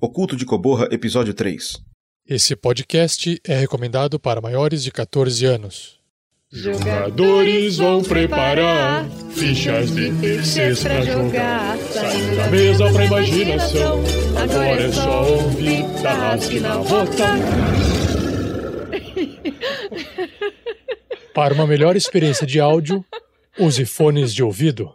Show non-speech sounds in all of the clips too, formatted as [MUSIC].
Oculto de Coborra, Episódio 3. Esse podcast é recomendado para maiores de 14 anos. Jogadores vão preparar fichas de terceiros pra jogar. Saindo da mesa pra imaginação. Agora é só ouvir Tarrasque na bota. Para uma melhor experiência de áudio, use fones de ouvido.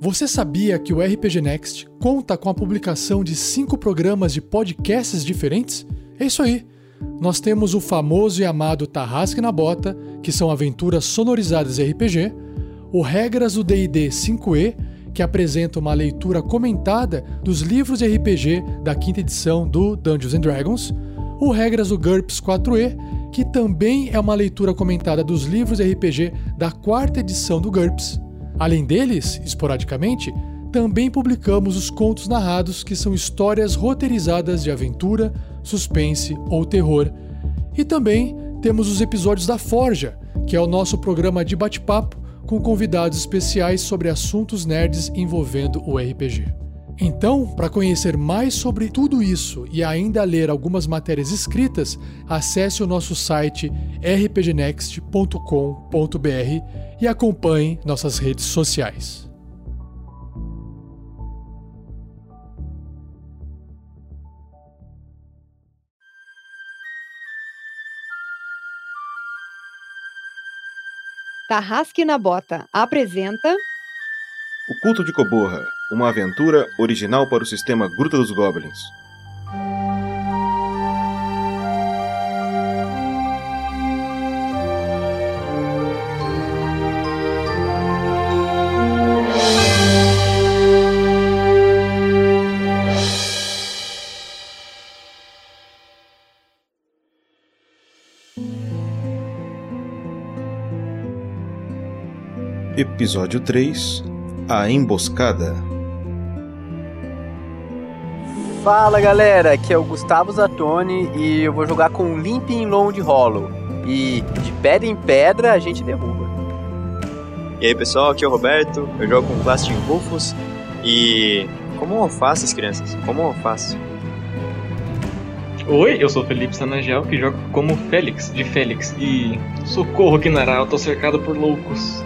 Você sabia que o RPG Next conta com a publicação de cinco programas de podcasts diferentes? É isso aí! Nós temos o famoso e amado Tarrasque na Bota, que são aventuras sonorizadas RPG, o Regras do D&D 5e, que apresenta uma leitura comentada dos livros de RPG da quinta edição do Dungeons and Dragons, o Regras do GURPS 4e, que também é uma leitura comentada dos livros de RPG da quarta edição do GURPS, Além deles, esporadicamente, também publicamos os contos narrados, que são histórias roteirizadas de aventura, suspense ou terror. E também temos os episódios da Forja, que é o nosso programa de bate-papo com convidados especiais sobre assuntos nerds envolvendo o RPG. Então, para conhecer mais sobre tudo isso e ainda ler algumas matérias escritas, acesse o nosso site rpgnext.com.br e acompanhe nossas redes sociais. Tarrasque na Bota apresenta O Culto de Coborra, uma aventura original para o sistema Gruta dos Goblins. Episódio 3 A Emboscada Fala galera, aqui é o Gustavo Zatoni e eu vou jogar com Limping Lounge Hollow. E de pedra em pedra a gente derruba. E aí pessoal, aqui é o Roberto, eu jogo com Plastic Rufus e. Como alfaces, crianças? Como alface? Oi, eu sou Felipe Sanangel, que joga como Félix, de Félix. E socorro, Kinara, eu tô cercado por loucos.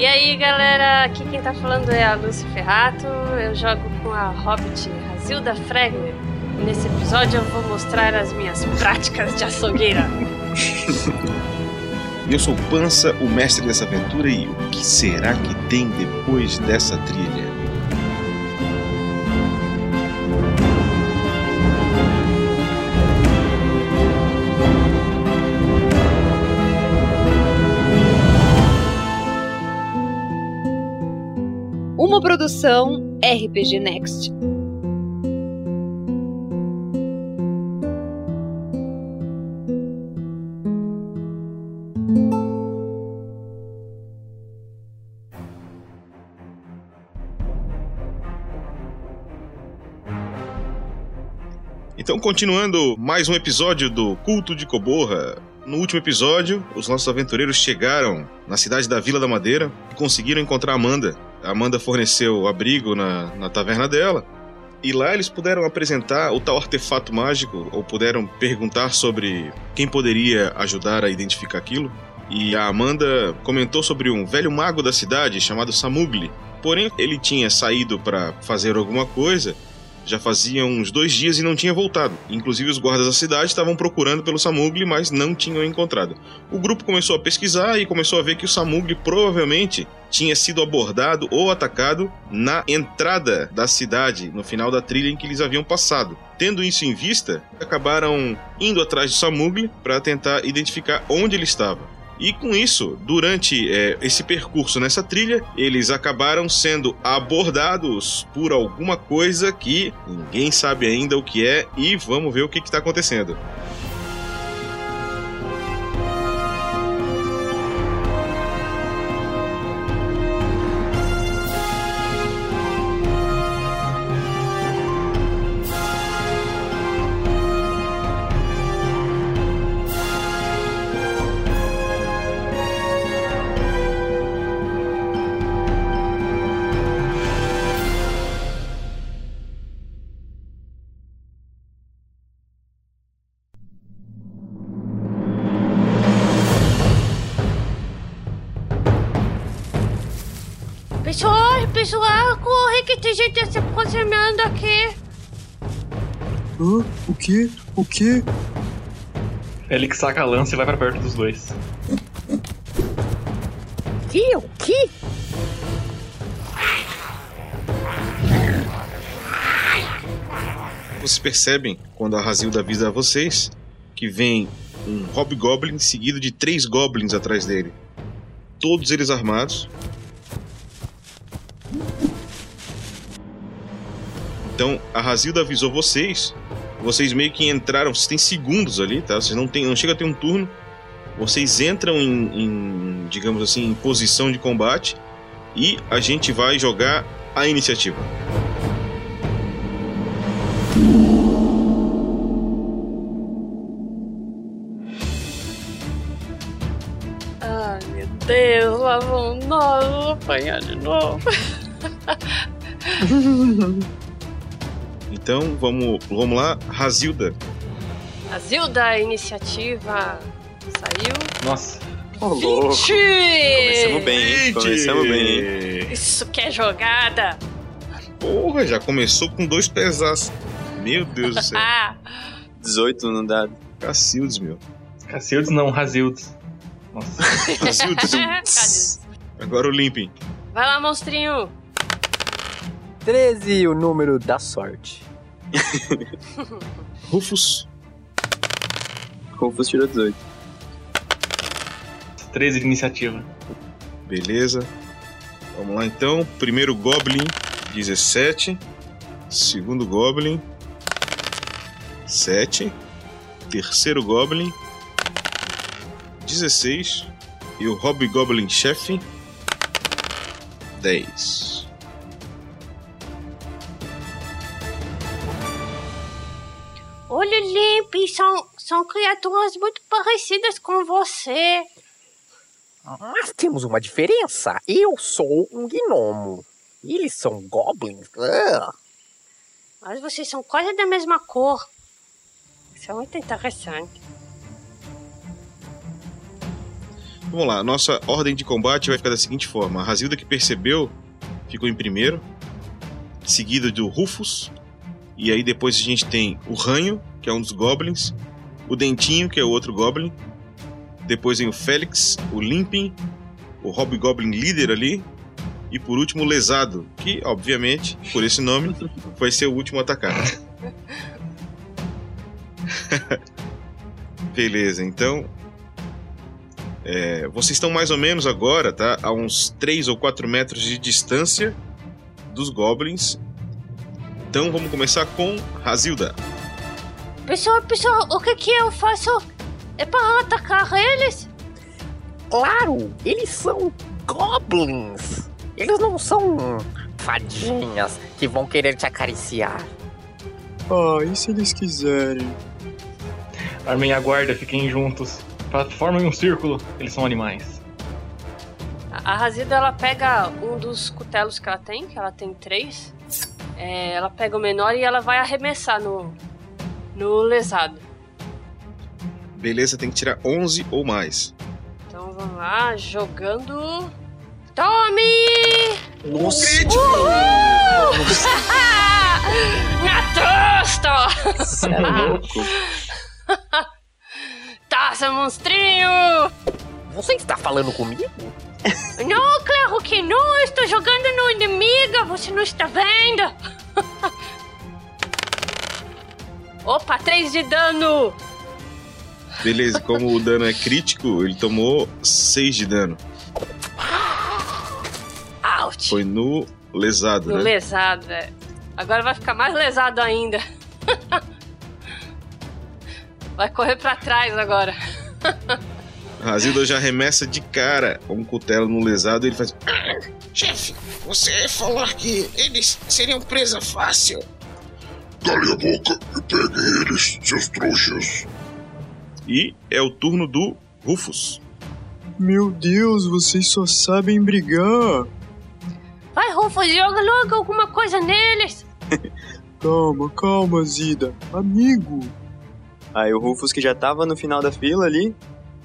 E aí galera, aqui quem tá falando é a Lucy Ferrato, eu jogo com a Hobbit Razilda Fregner. E nesse episódio eu vou mostrar as minhas práticas de açougueira. [LAUGHS] Eu sou Pança, o mestre dessa aventura, e o que será que tem depois dessa trilha? Produção RPG Next. Então, continuando mais um episódio do Culto de Coborra. No último episódio, os nossos aventureiros chegaram na cidade da Vila da Madeira e conseguiram encontrar Amanda. Amanda forneceu abrigo na, na taverna dela. E lá eles puderam apresentar o tal artefato mágico, ou puderam perguntar sobre quem poderia ajudar a identificar aquilo. E a Amanda comentou sobre um velho mago da cidade chamado Samugli. Porém, ele tinha saído para fazer alguma coisa já fazia uns dois dias e não tinha voltado. Inclusive, os guardas da cidade estavam procurando pelo Samugli, mas não tinham encontrado. O grupo começou a pesquisar e começou a ver que o Samugli provavelmente tinha sido abordado ou atacado na entrada da cidade, no final da trilha em que eles haviam passado. Tendo isso em vista, acabaram indo atrás do Samugli para tentar identificar onde ele estava. E com isso, durante é, esse percurso nessa trilha, eles acabaram sendo abordados por alguma coisa que ninguém sabe ainda o que é e vamos ver o que está acontecendo. Hã? O quê? O quê? Félix saca a lança e vai pra perto dos dois. Que? O que? Vocês percebem, quando a Razilda avisa vocês, que vem um Hobgoblin seguido de três Goblins atrás dele. Todos eles armados. Então, a Razilda avisou vocês. Vocês meio que entraram, vocês têm segundos ali, tá? Vocês não, tem, não chega a ter um turno. Vocês entram em, em, digamos assim, em posição de combate. E a gente vai jogar a iniciativa. Ai, meu Deus, lá vão nós vamos apanhar de novo. [LAUGHS] Então, vamos, vamos lá. Razilda, A Zilda, iniciativa saiu. Nossa, louco. 20! Começamos bem, hein? Começamos bem, hein? Isso que é jogada! Porra, já começou com dois pesaços. Meu Deus do céu. [LAUGHS] Ah! 18 no dado. Cacildes, meu. Cacildes não, Razildes. Nossa. [LAUGHS] Agora o Limping. Vai lá, monstrinho! 13, o número da sorte. [LAUGHS] Rufus. Rufus tirou 18. 13 de iniciativa. Beleza. Vamos lá então. Primeiro Goblin, 17. Segundo Goblin, 7. Terceiro Goblin, 16. E o Hobgoblin chefe, 10. Limp, são, são criaturas muito parecidas com você. Mas temos uma diferença. Eu sou um gnomo. Eles são goblins. Ah. Mas vocês são quase da mesma cor. Isso é muito interessante. Vamos lá, nossa ordem de combate vai ficar da seguinte forma: a Razilda que percebeu ficou em primeiro, seguido do Rufus, e aí depois a gente tem o Ranho, que é um dos Goblins, o Dentinho, que é o outro Goblin, depois vem o Félix, o Limping, o Hobgoblin líder ali, e por último o Lesado, que obviamente, por esse nome, [LAUGHS] vai ser o último atacado. [LAUGHS] Beleza, então é, vocês estão mais ou menos agora, tá? A uns 3 ou 4 metros de distância dos goblins. Então vamos começar com Razilda. Pessoal, pessoal, o que que eu faço? É para atacar eles? Claro, eles são goblins. Eles não são fadinhas que vão querer te acariciar. Ah, e se eles quiserem? Armem a guarda, fiquem juntos. Formem um círculo, eles são animais. A a Razida, ela pega um dos cutelos que ela tem, que ela tem três. É, ela pega o menor e ela vai arremessar no, no lesado. Beleza, tem que tirar 11 ou mais. Então vamos lá, jogando. Tome! Nossa, Na tosta! [LAUGHS] Você é louco. [LAUGHS] Taça, monstrinho! você está falando comigo? Não, claro que não! eu Estou jogando no inimigo, você não está vendo? [LAUGHS] Opa, 3 de dano! Beleza, como o dano é crítico, ele tomou 6 de dano. Ouch! Foi no lesado, No né? lesado, é. Agora vai ficar mais lesado ainda. [LAUGHS] Vai correr pra trás agora. [LAUGHS] Razilda já arremessa de cara um cutelo no lesado e ele faz. Chefe, você falar que eles seriam presa fácil. Cale a boca e peguem eles, seus trouxas. E é o turno do Rufus. Meu Deus, vocês só sabem brigar. Vai, Rufus, joga logo alguma coisa neles. [LAUGHS] Calma, calma, Zida. Amigo. Aí o Rufus, que já tava no final da fila ali,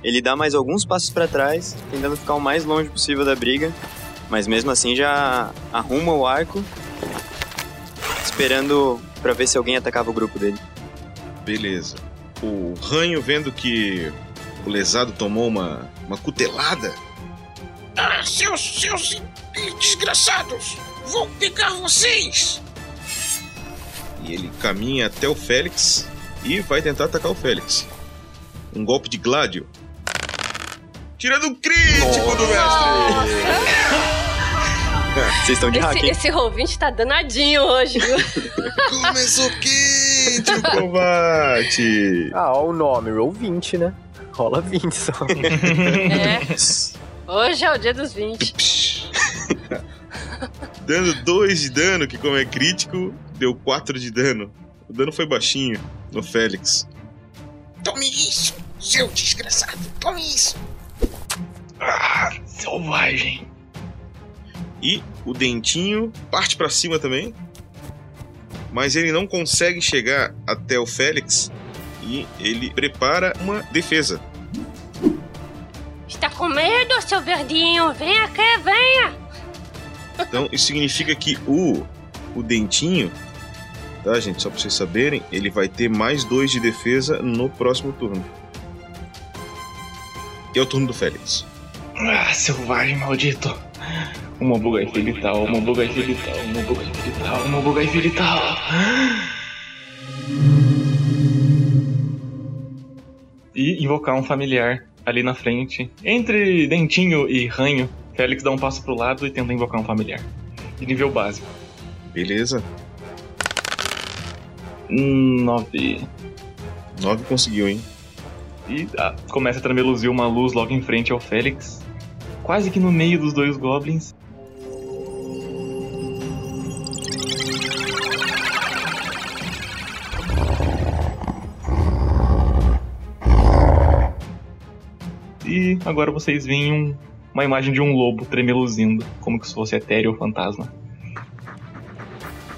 ele dá mais alguns passos pra trás, tentando ficar o mais longe possível da briga. Mas mesmo assim já arruma o arco, esperando pra ver se alguém atacava o grupo dele. Beleza. O ranho, vendo que o lesado tomou uma, uma cutelada, Ah, seus, seus desgraçados! Vou pegar vocês! e ele caminha até o Félix e vai tentar atacar o Félix. Um golpe de Gládio. Tirando um crítico do mestre! [LAUGHS] Vocês estão de hack, Esse, hein? esse ouvinte tá danadinho hoje, viu? [LAUGHS] Começou quente o combate! Ah, ó o nome, roll 20, né? Rola 20 só. É. [LAUGHS] Hoje é o dia dos 20. Dando 2 de dano, que como é crítico, deu 4 de dano. O dano foi baixinho no Félix. Tome isso, seu desgraçado! Tome isso! Ah, selvagem. E o dentinho parte pra cima também. Mas ele não consegue chegar até o Félix. E ele prepara uma defesa. Está com medo, seu verdinho? Vem aqui, venha! Então isso significa que o, o dentinho, tá gente? Só pra vocês saberem, ele vai ter mais dois de defesa no próximo turno. E é o turno do Félix. Ah, selvagem maldito. Uma buga infelital, uma buga infelital, uma buga infelital, uma buga infelital. E invocar um familiar ali na frente. Entre dentinho e ranho, Félix dá um passo pro lado e tenta invocar um familiar. De nível básico. Beleza? Nove. 9 conseguiu, hein? E ah, começa a tremeluzir uma luz logo em frente ao Félix. Quase que no meio dos dois goblins. E agora vocês veem um- uma imagem de um lobo tremeluzindo, como se fosse etéreo ou fantasma.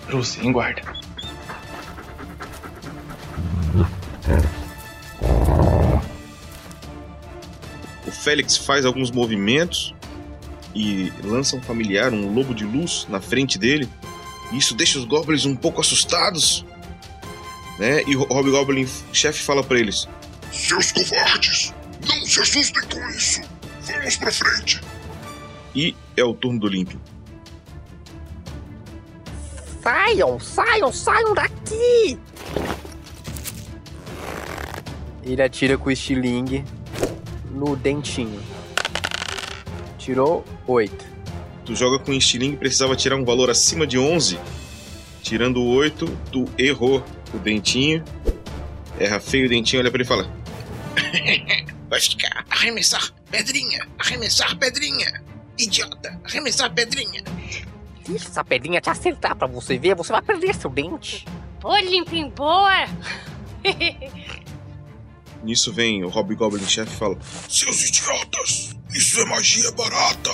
Bruce, em guarda. Félix faz alguns movimentos e lança um familiar, um lobo de luz, na frente dele. Isso deixa os goblins um pouco assustados. Né? E o Hobgoblin chefe fala pra eles: Seus covardes! Não se assustem com isso! Vamos pra frente! E é o turno do Limpio. Saiam, saiam, saiam daqui! Ele atira com o estilingue no dentinho. Tirou 8. Tu joga com estilingue e precisava tirar um valor acima de 11. Tirando o 8, tu errou o dentinho. Erra feio o dentinho, olha pra ele e fala: [LAUGHS] Vai ficar arremessar pedrinha! Arremessar pedrinha! Idiota! Arremessar pedrinha! Deixa essa pedrinha te acertar pra você ver, você vai perder seu dente. Pô, limpinho boa! [LAUGHS] Nisso vem o Hobgoblin chefe e fala: Seus idiotas! Isso é magia barata!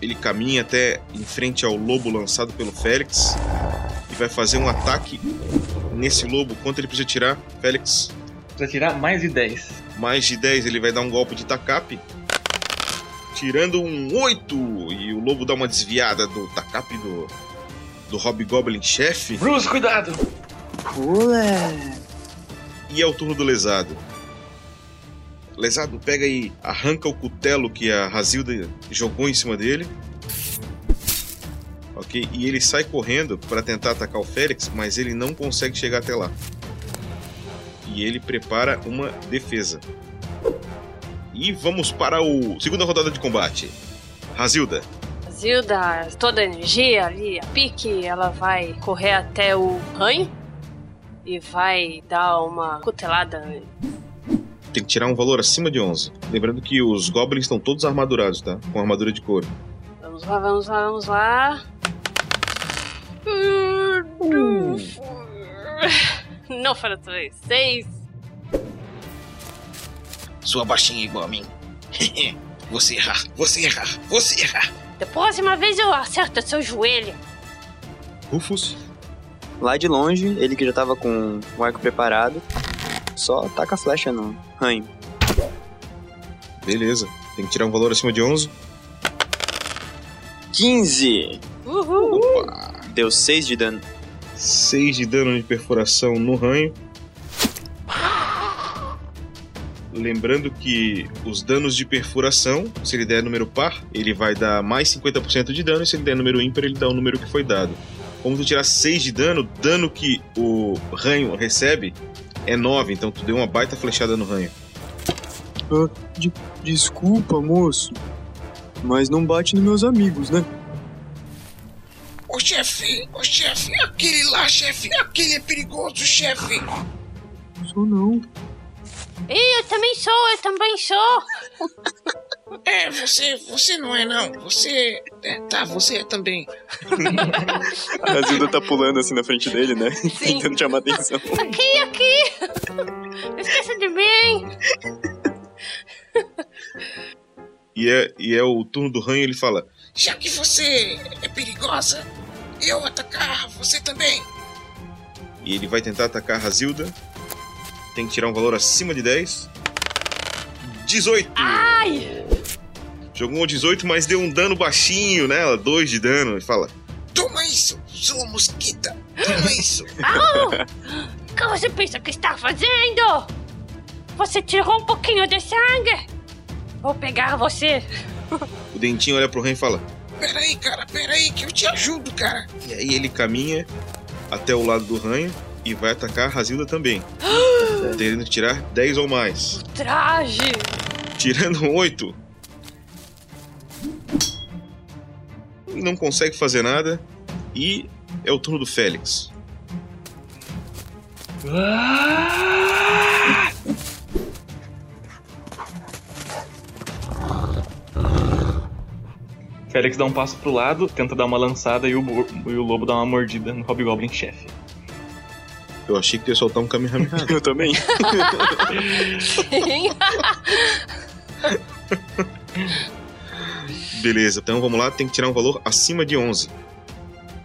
Ele caminha até em frente ao lobo lançado pelo Félix e vai fazer um ataque nesse lobo. Quanto ele precisa tirar? Félix, Precisa tirar mais de 10. mais de 10, ele vai dar um golpe de tacape. Tirando um 8 e o lobo dá uma desviada do tacape do, do Hobgoblin chefe. Bruce, cuidado! E é o turno do lesado. Lesado pega e arranca o cutelo que a Razilda jogou em cima dele. Ok? E ele sai correndo para tentar atacar o Félix, mas ele não consegue chegar até lá. E ele prepara uma defesa. E vamos para o segunda rodada de combate. Razilda, Zilda, toda a energia ali, a pique, ela vai correr até o ranho e vai dar uma cutelada. tem que tirar um valor acima de 11. Lembrando que os goblins estão todos armadurados, tá? Com armadura de couro. Vamos lá, vamos lá, vamos lá. Não foram três, seis. Sua baixinha igual a mim. [LAUGHS] você errar, você errar, você errar! Da próxima vez eu acerto seu joelho. Rufus, Lá de longe, ele que já tava com o arco preparado, só taca a flecha no ranho. beleza. Tem que tirar um valor acima de 11. 15. Uhul. Deu 6 de dano. 6 de dano de perfuração no ranho. Lembrando que os danos de perfuração, se ele der número par, ele vai dar mais 50% de dano, e se ele der número ímpar, ele dá o número que foi dado. Como tu tirar 6 de dano, dano que o ranho recebe é 9, então tu deu uma baita flechada no ranho. Desculpa, moço. Mas não bate nos meus amigos, né? Ô chefe, ô chefe, aquele lá, chefe, aquele é perigoso, chefe. Sou não. Ih, eu também sou, eu também sou. [LAUGHS] É, você, você não é não, você, é, tá, você é também. [LAUGHS] A Zilda tá pulando assim na frente dele, né? Tentando chamar atenção. Aqui, aqui. Não esqueça de mim. E é, e é o turno do ranho, ele fala: Já que você é perigosa, eu atacar você também. E ele vai tentar atacar a Razilda. Tem que tirar um valor acima de 10. 18! Ai! Jogou um 18, mas deu um dano baixinho nela, 2 de dano. Ele fala: Toma isso, sua mosquita. Toma [LAUGHS] isso. Au! O que você pensa que está fazendo? Você tirou um pouquinho de sangue. Vou pegar você. O dentinho olha pro ranho e fala: Peraí, cara, peraí, que eu te ajudo, cara. E aí ele caminha até o lado do ranho e vai atacar a Razilda também. [GASPS] Tendo que tirar 10 ou mais. Traje. Tirando um 8. Não consegue fazer nada. E é o turno do Félix. Félix dá um passo pro lado, tenta dar uma lançada e o, e o lobo dá uma mordida no Hobgoblin chefe. Eu achei que ia soltar um Kamehameha. [LAUGHS] Eu também. [LAUGHS] [LAUGHS] Sim. Beleza, então vamos lá. Tem que tirar um valor acima de 11.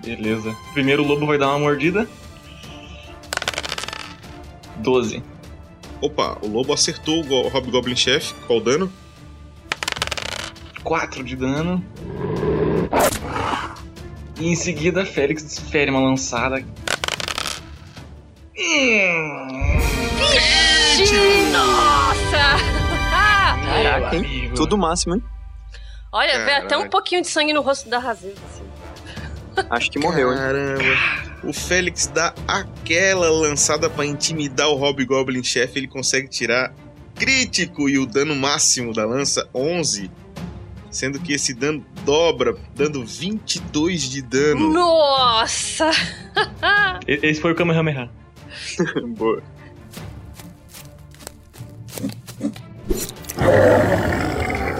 Beleza. Primeiro o lobo vai dar uma mordida. 12. Opa, o lobo acertou o Go- Hobgoblin Chef. Qual o dano? 4 de dano. E em seguida, Félix desfere uma lançada. Nossa! [LAUGHS] Caraca, hein? Tudo máximo, hein? Olha, vê até um pouquinho de sangue no rosto da Razilda. Assim. Acho que morreu, hein? Caramba. O Félix dá aquela lançada pra intimidar o Hobgoblin Chef. Ele consegue tirar crítico e o dano máximo da lança 11. Sendo que esse dano dobra, dando 22 de dano. Nossa! E- Esse foi o Kamehameha. [LAUGHS] Boa.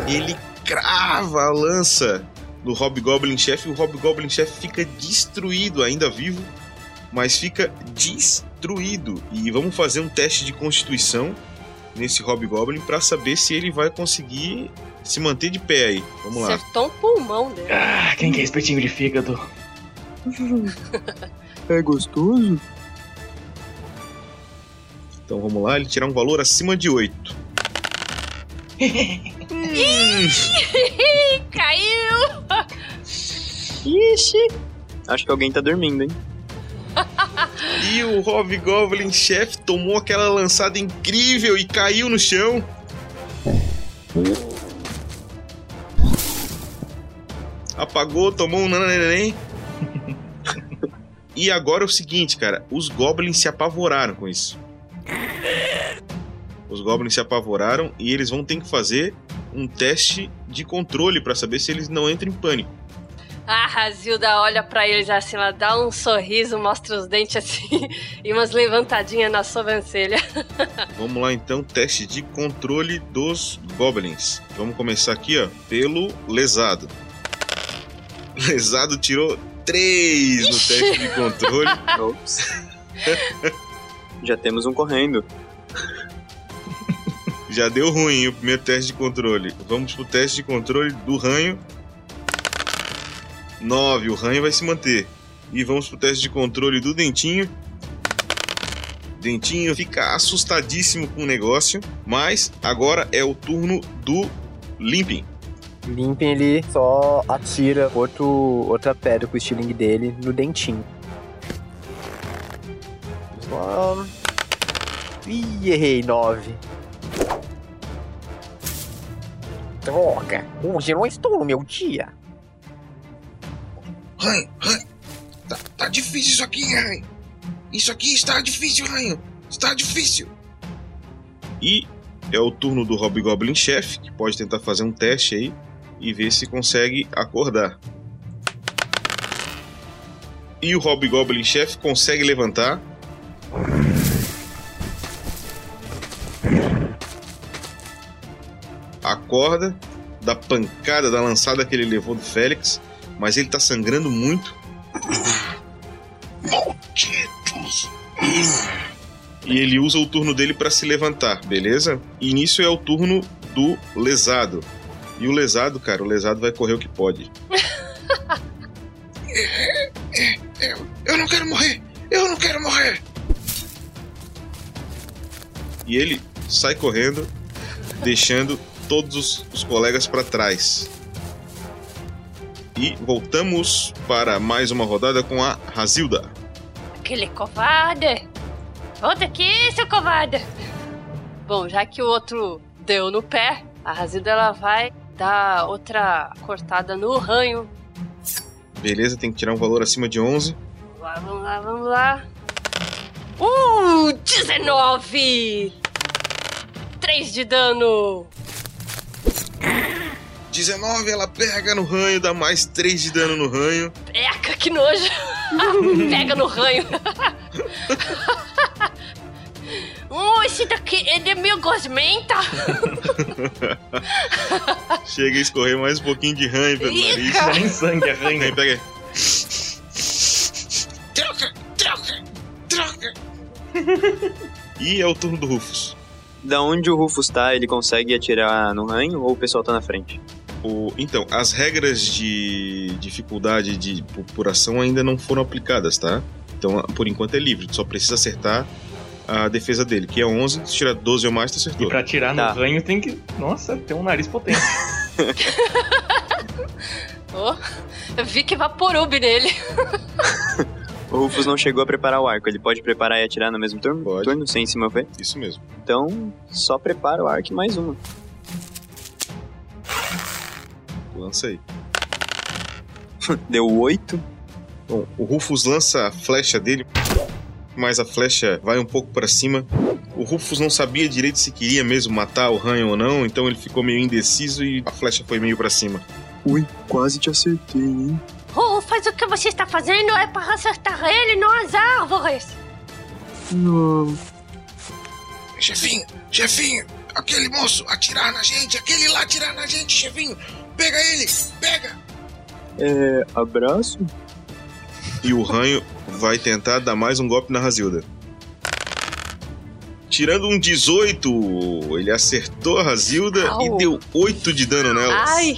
Ele crava a lança do Hobgoblin Chef e o Hobgoblin Chef fica destruído, ainda vivo, mas fica destruído. E vamos fazer um teste de constituição nesse Hobgoblin para saber se ele vai conseguir se manter de pé aí. Vamos lá. Acertou um pulmão dele. Ah, quem quer espetinho de fígado? [LAUGHS] É gostoso? Então vamos lá, ele tirar um valor acima de 8. [LAUGHS] Caiu! Ixi. Acho que alguém tá dormindo, hein? [LAUGHS] E o Hobgoblin Chef tomou aquela lançada incrível e caiu no chão. Apagou, tomou um nananeném. [LAUGHS] E agora é o seguinte, cara. Os goblins se apavoraram com isso. Os goblins se apavoraram e eles vão ter que fazer um teste de controle pra saber se eles não entram em pânico. A Razilda olha pra eles assim, ela dá um sorriso, mostra os dentes assim [LAUGHS] e umas levantadinhas na sobrancelha. [LAUGHS] Vamos lá então, teste de controle dos goblins. Vamos começar aqui, ó, pelo lesado. [LAUGHS] Lesado tirou 3 no teste de controle. Ops. Já temos um correndo. Já deu ruim o primeiro teste de controle. Vamos pro teste de controle do ranho. 9, o ranho vai se manter. E vamos pro teste de controle do dentinho. Dentinho fica assustadíssimo com o negócio, mas agora é o turno do Limping. Limpem ele só atira outro, outra pedra com o estilingue dele no dentinho. Lá. Ih, errei, nove. Droga, hoje eu não estou no meu dia. Ranho, ranho. Tá, tá difícil isso aqui, ranho. Isso aqui está difícil, ranho. Está difícil. E é o turno do Hobgoblin Chef, que pode tentar fazer um teste aí e ver se consegue acordar. E o Hobgoblin Chef consegue levantar. Acorda da pancada, da lançada que ele levou do Félix, mas ele tá sangrando muito. Malditos. E ele usa o turno dele para se levantar, beleza? E nisso é o turno do lesado. E o lesado, cara, o lesado vai correr o que pode. Eu não quero morrer. Eu não quero morrer. E ele sai correndo, deixando todos os, os colegas para trás. E voltamos para mais uma rodada com a Razilda. Aquele covarde! Volta aqui, seu covarde! Bom, já que o outro deu no pé, a Razilda ela vai dar outra cortada no ranho. Beleza, tem que tirar um valor acima de 11. Vamos lá, vamos lá, vamos lá. Uh, 19! 3 de dano! 19, ela pega no ranho, dá mais 3 de dano no ranho. Eca, que nojo! [LAUGHS] Pega no ranho! [LAUGHS] Uh, esse daqui, ele é meio gosmenta! [LAUGHS] Chega a escorrer mais um pouquinho de ranho pelo Ih, nariz. Nem sangue, é ranho. Aí pega. Troca, troca, troca. E é o turno do Rufus. Da onde o Rufus tá, ele consegue atirar no ranho ou o pessoal tá na frente? O, então, as regras de dificuldade de população ainda não foram aplicadas, tá? Então, por enquanto é livre. Tu só precisa acertar a defesa dele, que é 11. Se tirar 12 ou mais, tu E acertou. pra atirar Tá. no ranho tem que. Nossa, tem um nariz potente. [LAUGHS] [LAUGHS] Oh, eu vi que vaporub nele. [LAUGHS] O Rufus não chegou a preparar o arco, ele pode preparar e atirar no mesmo turno? Pode. Turno sem se mover? Isso mesmo. Então, só prepara o arco e mais uma. Lança aí. [LAUGHS] Deu 8. Bom, o Rufus lança a flecha dele, mas a flecha vai um pouco pra cima. O Rufus não sabia direito se queria mesmo matar o Ranho ou não, então ele ficou meio indeciso e a flecha foi meio pra cima. Ui, quase te acertei, hein? Oh, faz o que você está fazendo é para acertar ele, não as árvores. Não. Chefinho, chefinho. Aquele moço atirar na gente. Aquele lá atirar na gente, chefinho. Pega ele, pega. É. Abraço? E o Ranho vai tentar dar mais um golpe na Razilda. Tirando um 18, ele acertou a Razilda Au. e deu 8 de dano nela. Ai!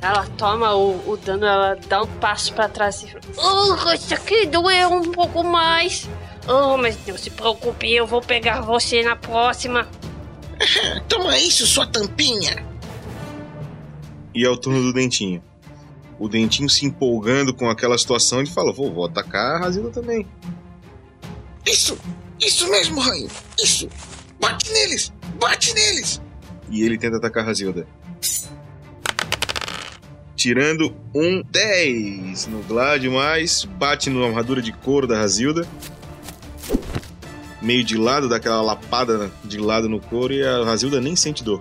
Ela toma o, o dano, ela dá um passo pra trás e fala: Oh, isso aqui doeu um pouco mais. Oh, mas não se preocupe, eu vou pegar você na próxima. [LAUGHS] Toma isso, sua tampinha. E é o turno do Dentinho. O Dentinho se empolgando com aquela situação, ele fala: Vou, vou atacar a Razilda também. Isso, isso mesmo, Ranho. Isso. Bate neles, bate neles. E ele tenta atacar a Razilda. Tirando um 10 no Glad, mas bate na armadura de couro da Razilda. Meio de lado, dá aquela lapada de lado no couro e a Razilda nem sente dor.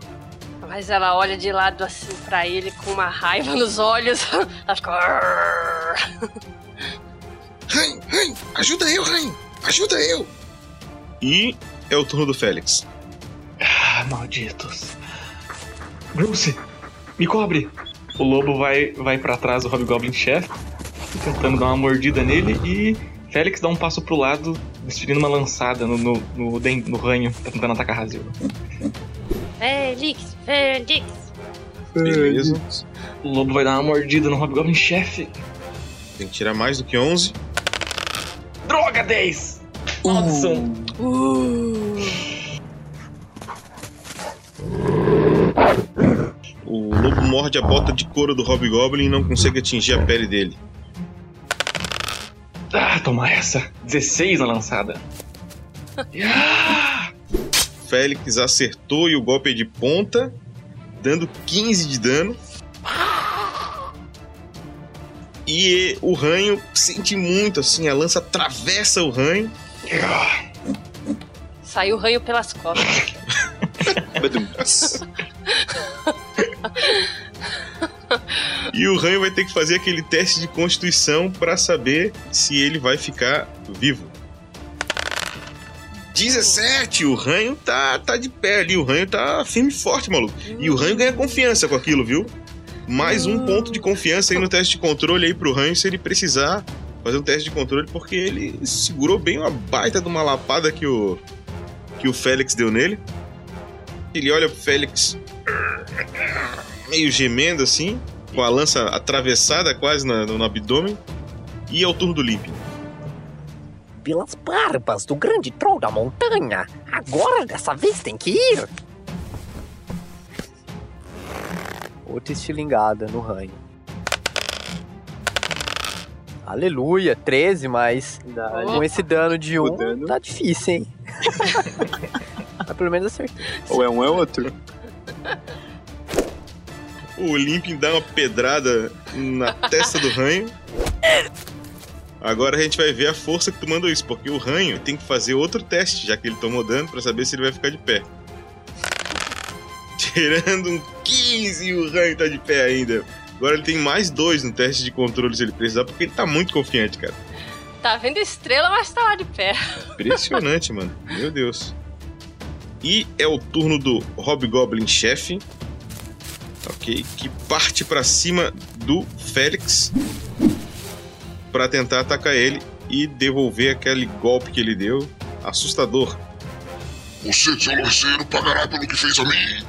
Mas ela olha de lado assim pra ele com uma raiva nos olhos. [LAUGHS] Ela fica. Ranho, Ranho, ajuda eu, Ranho. Ajuda eu. E é o turno do Félix. Ah, malditos. Bruce, me cobre. O lobo vai, vai para trás do Hobgoblin Chef, tentando dar uma mordida nele e Félix dá um passo pro lado, desferindo uma lançada no, no, no, den- no ranho, tá tentando atacar a Razilda. Felix, Felix. Beleza. O lobo vai dar uma mordida no Hobgoblin Chef. Tem que tirar mais do que 11. Droga, 10! Maldição. Uh. O lobo morde a bota de couro do Hobgoblin e não consegue atingir a pele dele. Ah, toma essa. 16 na lançada. Ah! Félix acertou e o golpe é de ponta, dando 15 de dano. E o ranho sente muito, assim, a lança atravessa o ranho. Saiu o ranho pelas costas. [LAUGHS] [LAUGHS] E o ranho vai ter que fazer aquele teste de constituição pra saber se ele vai ficar vivo. 17, o ranho tá, tá de pé ali, o ranho tá firme e forte, maluco. E o ranho ganha confiança com aquilo, viu? Mais um ponto de confiança aí no teste de controle aí pro ranho se ele precisar fazer um teste de controle, porque ele segurou bem uma baita de uma lapada que o, que o Félix deu nele. Ele olha pro Félix meio gemendo assim, com a lança atravessada quase na- no, abdômen. E é o turno do Limping. Pelas barbas do grande troll da montanha. Agora dessa vez tem que ir. Outra estilingada no ranho. Aleluia, 13, mas com esse dano de um, tá difícil, hein? [LAUGHS] mas pelo menos acertei. Ou é um é outro. [LAUGHS] O Limping dá uma pedrada na [LAUGHS] testa do ranho. Agora a gente vai ver a força que tu mandou isso, porque o ranho tem que fazer outro teste, já que ele tomou dano, pra saber se ele vai ficar de pé. [LAUGHS] Tirando um 15 e o ranho tá de pé ainda. Agora ele tem mais dois no teste de controle se ele precisar, porque ele tá muito confiante, cara. Tá vendo estrela, mas tá lá de pé. Impressionante, mano. Meu Deus. E é o turno do Hobgoblin chefe. Ok, que parte pra cima do Félix pra tentar atacar ele e devolver aquele golpe que ele deu. Assustador. Você, seu lanceiro, pagará pelo que fez a mim.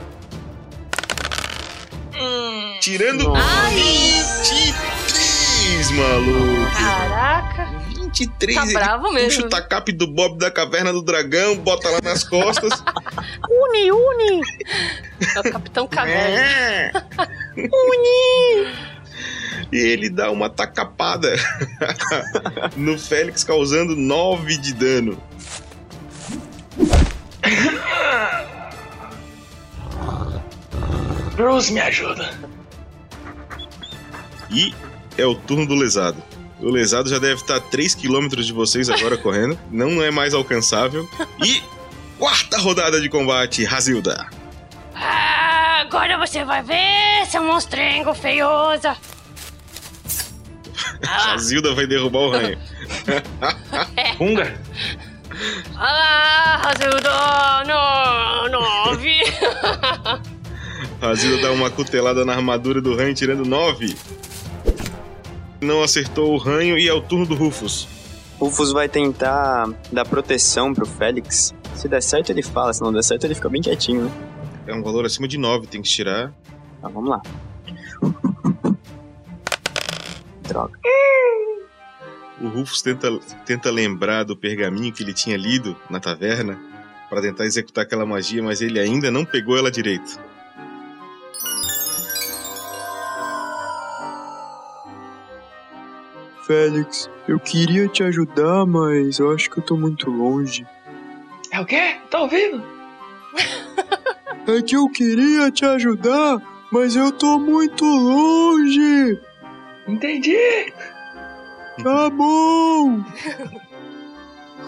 Tirando 23, maluco. Caraca. 23. Tá bravo mesmo. Puxa o tacape do Bob da Caverna do Dragão, bota lá nas costas. [LAUGHS] Uni, uni. É o Capitão Caverna. Uni! E ele dá uma tacapada [LAUGHS] no Félix, causando 9 de dano. Bruce, me ajuda. E é o turno do lesado. O lesado já deve estar a 3km de vocês agora [LAUGHS] correndo. Não é mais alcançável. E quarta rodada de combate, Razilda. Ah, agora você vai ver, seu monstrengo feiosa. [LAUGHS] Razilda vai derrubar o ranho. [LAUGHS] Runga. Ah, Razilda, não, nove. Razilda dá uma cutelada na armadura do ranho, tirando 9. Não acertou o ranho e é o turno do Rufus. Rufus vai tentar dar proteção pro Félix. Se der certo, ele fala. Se não der certo, ele fica bem quietinho, né? É um valor acima de 9, tem que tirar. Tá, vamos lá. Droga. O Rufus tenta, tenta lembrar do pergaminho que ele tinha lido na taverna para tentar executar aquela magia, mas ele ainda não pegou ela direito. Félix, eu queria te ajudar, mas eu acho que eu tô muito longe. É o quê? Tá ouvindo? [LAUGHS] É que eu queria te ajudar, mas eu tô muito longe. Entendi. Tá [LAUGHS] bom.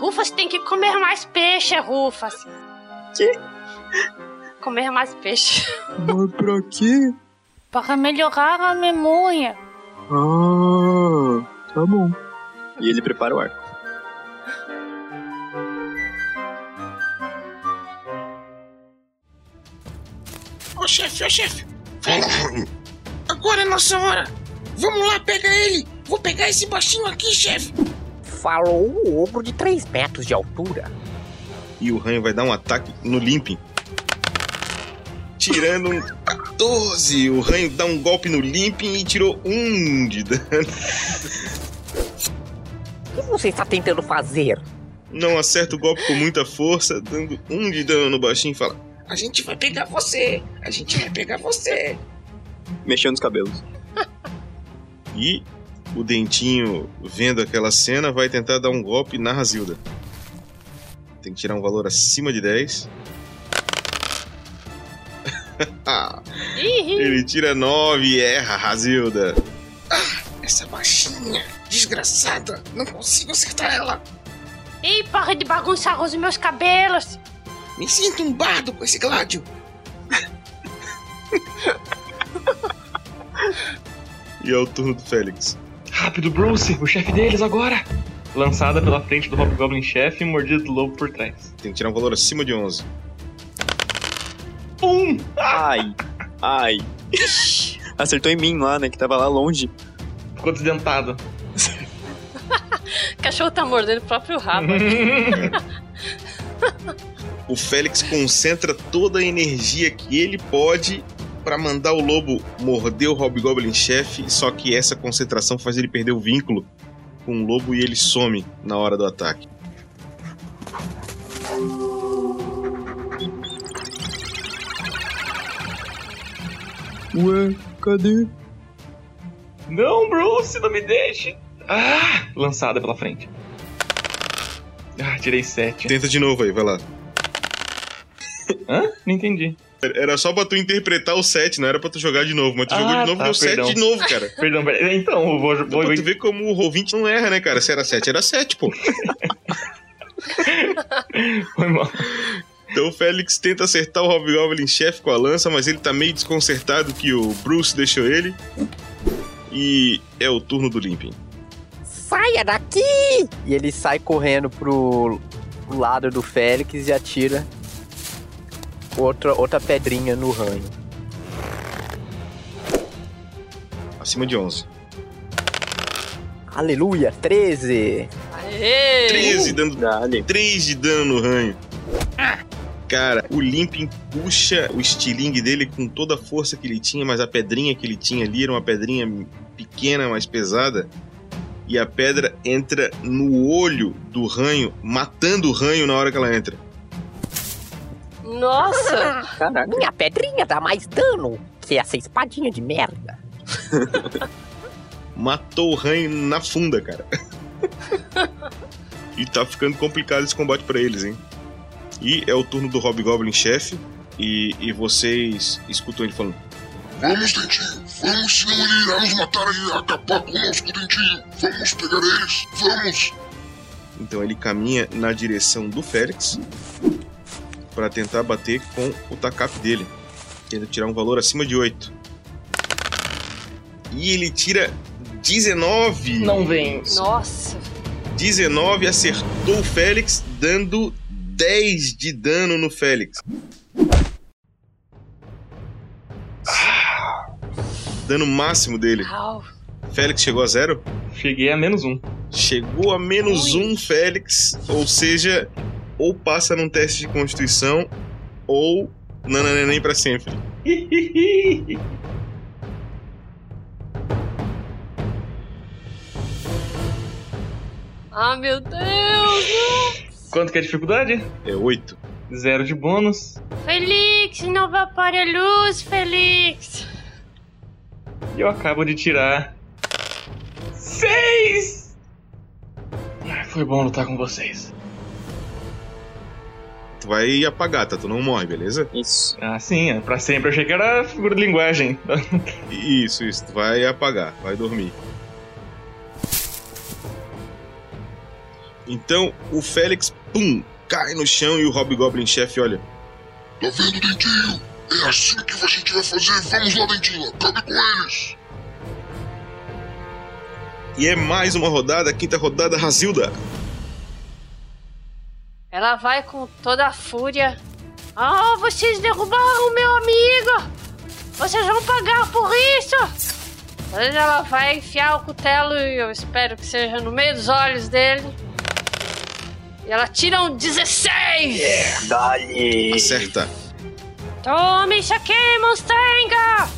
Rufas tem que comer mais peixe, Rufas. Que? Comer mais peixe. [LAUGHS] Mas pra quê? Para melhorar a memória. Ah, tá bom. E ele prepara o arco. Ô chefe, ô chefe. Agora é nossa hora. Vamos lá, pega ele. Vou pegar esse baixinho aqui, chefe. Falou o ogro de 3 metros de altura. E o ranho vai dar um ataque no Limping. Tirando um 14. O ranho dá um golpe no Limping e tirou 1 de dano. O que você está tentando fazer? Não acerta o golpe com muita força, dando 1 de dano no baixinho e fala: A gente vai pegar você. A gente vai pegar você. mexendo nos cabelos. [LAUGHS] E o Dentinho, vendo aquela cena, vai tentar dar um golpe na Razilda. Tem que tirar um valor acima de 10. Ele tira 9 e erra, Razilda. Essa baixinha, desgraçada. Não consigo acertar ela. Ih, para de bagunçar os meus cabelos. Me sinto um bardo com esse gládio. E é o turno do Félix. Rápido, Bruce, o chefe deles agora. Lançada pela frente do Hobgoblin chefe e mordida do lobo por trás. Tem que tirar um valor acima de 11. Um! Ai, ai. [LAUGHS] Acertou em mim lá, né? Que tava lá longe. Ficou desdentado. O [LAUGHS] cachorro tá mordendo o próprio rabo. [LAUGHS] O Félix concentra toda a energia que ele pode pra mandar o lobo morder o Hobgoblin chefe, só que essa concentração faz ele perder o vínculo com o lobo e ele some na hora do ataque. Ué, cadê? Não, Bruce, não me deixe. Ah! Lançada pela frente. Ah, tirei sete. Tenta de novo aí, vai lá. Hã? Não entendi. Era só pra tu interpretar o 7, não era pra tu jogar de novo, mas tu Ah, jogou de novo tá, e deu 7 perdão. de novo, cara. [LAUGHS] Perdão, perdão. Então, eu vou. Então, vou... pra tu ver como o ouvinte não erra, né, cara? Se era 7, era 7, pô. [LAUGHS] Foi mal. Então o Félix tenta acertar o Hobgoblin chefe com a lança, mas ele tá meio desconcertado que o Bruce deixou ele. E é o turno do Limping. Saia daqui! E ele sai correndo pro, pro lado do Félix e atira outra, outra pedrinha no ranho. Acima de 11. Aleluia, 13! Aê! 13 dando Dale. 3 de dano no ranho. Cara, o Limping puxa o estilingue dele com toda a força que ele tinha, mas a pedrinha que ele tinha ali era uma pedrinha pequena, mais pesada. E a pedra entra no olho do ranho, matando o ranho na hora que ela entra. Nossa! Caraca. Minha pedrinha dá mais dano que essa espadinha de merda. [LAUGHS] Matou o ranho na funda, cara. [LAUGHS] e tá ficando complicado esse combate pra eles, hein? E é o turno do Hobgoblin chefe. E, e vocês escutam ele falando: Vamos, Dentinho. Vamos, senão ele irá nos matar e acabar conosco, Dentinho. Vamos pegar eles. Vamos. Então ele caminha na direção do Félix para tentar bater com o Takap dele. Tenta tirar um valor acima de 8. E ele tira 19. Não vem. Nossa! 19 acertou o Félix, dando 10 de dano no Félix. Dano máximo dele. Félix chegou a zero? Cheguei a menos um. Chegou a menos Ui. um Félix, ou seja, ou passa num teste de constituição, ou nananeném pra sempre. Ah, meu Deus! não. Quanto que é a dificuldade? É 8. Zero de bônus. Felix, não evapore a luz, Felix! E eu acabo de tirar. Seis! Ah, Foi bom lutar com vocês. Tu vai apagar, tá? Tu não morre, beleza? Isso. Ah, sim, é pra sempre. Eu achei que era figura de linguagem. Isso, isso. Tu vai apagar, vai dormir. Então o Félix, pum, cai no chão e o Hobgoblin chefe olha. Tá vendo, Dentinho? É assim que a gente vai fazer. Vamos lá, Dentinho. Acabe com eles. E é mais uma rodada, a quinta rodada, Razilda. Ela vai com toda a fúria. Ah, vocês derrubaram o meu amigo! Vocês vão pagar por isso! Ela vai enfiar o cutelo e eu espero que seja no meio dos olhos dele. E ela tira um 16! Dali! Acerta. Tome aqui, Mustanga!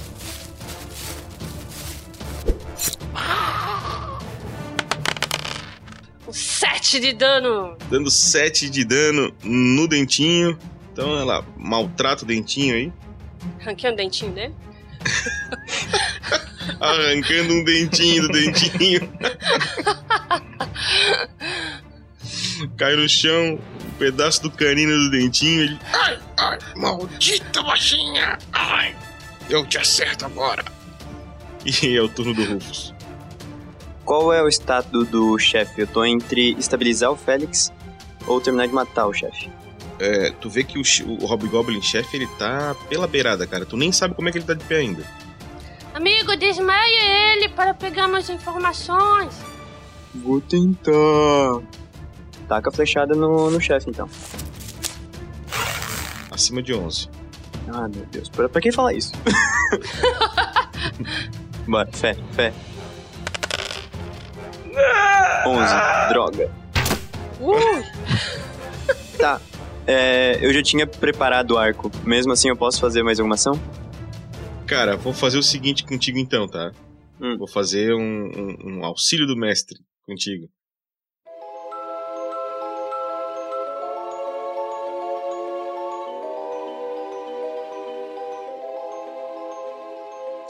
Um 7 de dano! Dando 7 de dano no dentinho. Então ela maltrata o dentinho aí. Ranquei o dentinho dele. [LAUGHS] Arrancando um dentinho do dentinho. [LAUGHS] Cai no chão, um pedaço do canino do dentinho. Ele... Ai, ai, maldita baixinha! Ai, eu te acerto agora. E [LAUGHS] é o turno do Rufus. Qual é o status do chefe? Eu tô entre estabilizar o Félix ou terminar de matar o chefe. É, tu vê que o, o Hobgoblin chefe ele tá pela beirada, cara. Tu nem sabe como é que ele tá de pé ainda. Amigo, desmaia ele para pegar mais informações. Vou tentar. Taca a flechada no, no chefe, então. Acima de 11. Ah, meu Deus. Pra, pra quem falar isso? [LAUGHS] Bora, fé, fé. 11, droga. Ui! Tá. É, eu já tinha preparado o arco. Mesmo assim, eu posso fazer mais alguma ação? Cara, vou fazer o seguinte contigo então, tá? Hum. Vou fazer um, um- um auxílio do mestre contigo.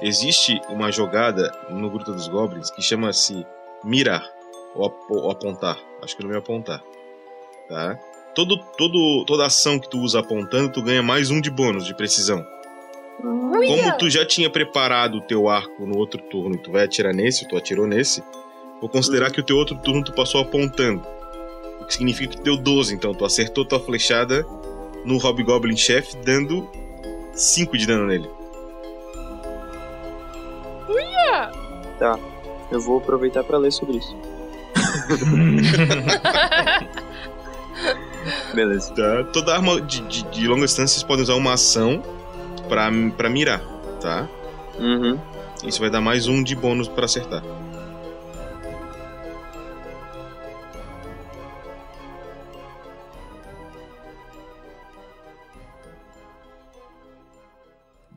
Existe uma jogada no Gruta dos Goblins que chama-se mirar ou, ap- ou apontar. Acho que o nome é apontar. Tá? Todo, todo, toda ação que tu usa apontando, tu ganha mais um de bônus de precisão. Como tu já tinha preparado o teu arco no outro turno e tu vai atirar nesse, tu atirou nesse, vou considerar que o teu outro turno tu passou apontando. O que significa que tu deu 12, então tu acertou tua flechada no Hobgoblin Chef, dando 5 de dano nele. Tá. Eu vou aproveitar pra ler sobre isso. [LAUGHS] Beleza. Tá? Toda arma de, de, de longa distância vocês podem usar uma ação pra, pra mirar, tá? Uhum. Isso vai dar mais um de bônus pra acertar.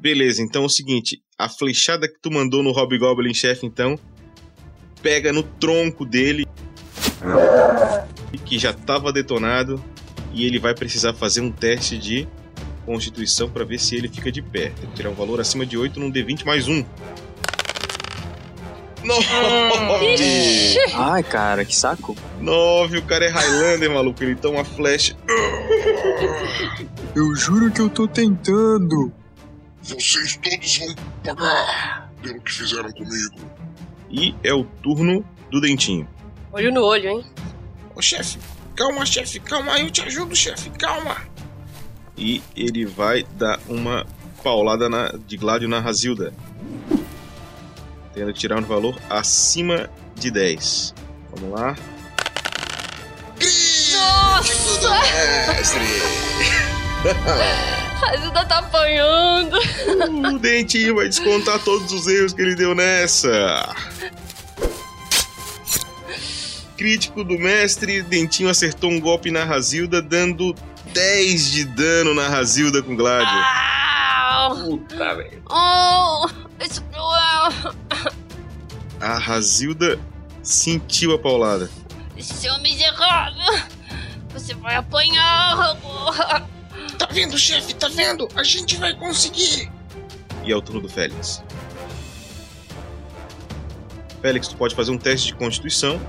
Beleza, então é o seguinte, a flechada que tu mandou no Hobgoblin Chef, então, pega no tronco dele, que já tava detonado, e ele vai precisar fazer um teste de constituição pra ver se ele fica de pé. Tem que tirar um valor acima de 8 num D20 mais um. Nove! [LAUGHS] Ai, cara, que saco. 9, o cara é Highlander, maluco. Ele toma uma flecha. Eu juro que eu tô tentando. Vocês todos vão pagar pelo que fizeram comigo. E é o turno do Dentinho. Olho no olho, hein? Ô chefe, calma, chefe, calma, eu te ajudo, chefe, calma. E ele vai dar uma paulada na, de Gládio na Razilda. Tendo que tirar um valor acima de 10. Vamos lá. Nossa! [LAUGHS] A tá apanhando. O Dentinho vai descontar todos os erros que ele deu nessa. Crítico do mestre, Dentinho acertou um golpe na Razilda, dando 10 de dano na Razilda com Gládio. Au! Puta, velho. Oh, isso doeu. A Razilda sentiu a paulada. Seu miserável. Você vai apanhar Tá vendo, chefe, tá vendo? A gente vai conseguir. E é o turno do Félix. Félix, tu pode fazer um teste de constituição.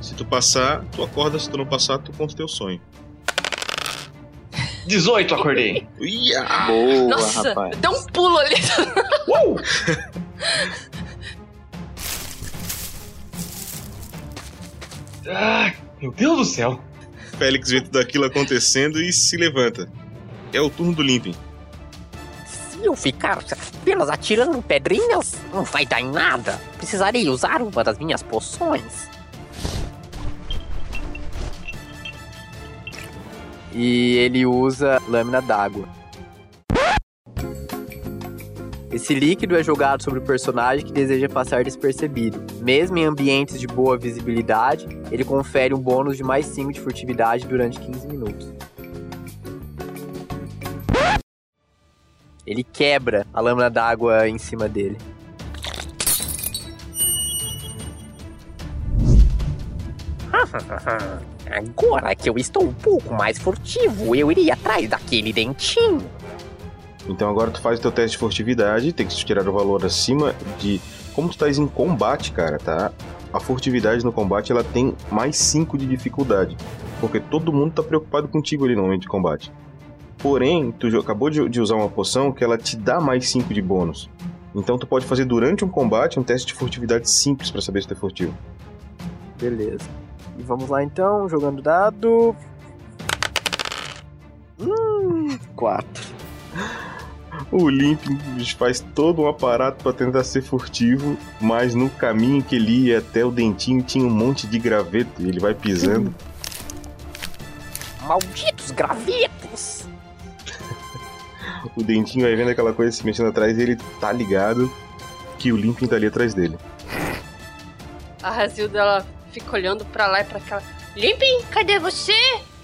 Se tu passar, tu acorda. Se tu não passar, tu conta o teu sonho. 18, acordei. Ia! Boa, Nossa, rapaz. deu um pulo ali. Uou! [LAUGHS] Ah, meu Deus do céu. Félix vê tudo aquilo acontecendo e se levanta. É o turno do Limping. Se eu ficar apenas atirando pedrinhas, não vai dar em nada. Precisarei usar uma das minhas poções. E ele usa lâmina d'água. Esse líquido é jogado sobre o personagem que deseja passar despercebido. Mesmo em ambientes de boa visibilidade, ele confere um bônus de mais 5 de furtividade durante 15 minutos. Ele quebra a lâmina d'água em cima dele. [LAUGHS] Agora que eu estou um pouco mais furtivo, eu iria atrás daquele dentinho. Então agora tu faz o teu teste de furtividade, tem que tirar o valor acima de Como tu estás em combate, cara, tá? A furtividade no combate ela tem mais 5 de dificuldade. Porque todo mundo tá preocupado contigo ali no momento de combate. Porém, tu acabou de, usar uma poção que ela te dá mais 5 de bônus. Então tu pode fazer durante um combate um teste de furtividade simples pra saber se tu é furtivo. Beleza. E vamos lá então, jogando dado. Hum, 4. O Limp faz todo um aparato pra tentar ser furtivo, mas no caminho que ele ia até o dentinho tinha um monte de graveto e ele vai pisando. Malditos gravetos! [LAUGHS] O dentinho vai vendo aquela coisa se mexendo atrás e ele tá ligado que o Limping tá ali atrás dele. A Razilda ela fica olhando pra lá e pra cá. Limpin, cadê você?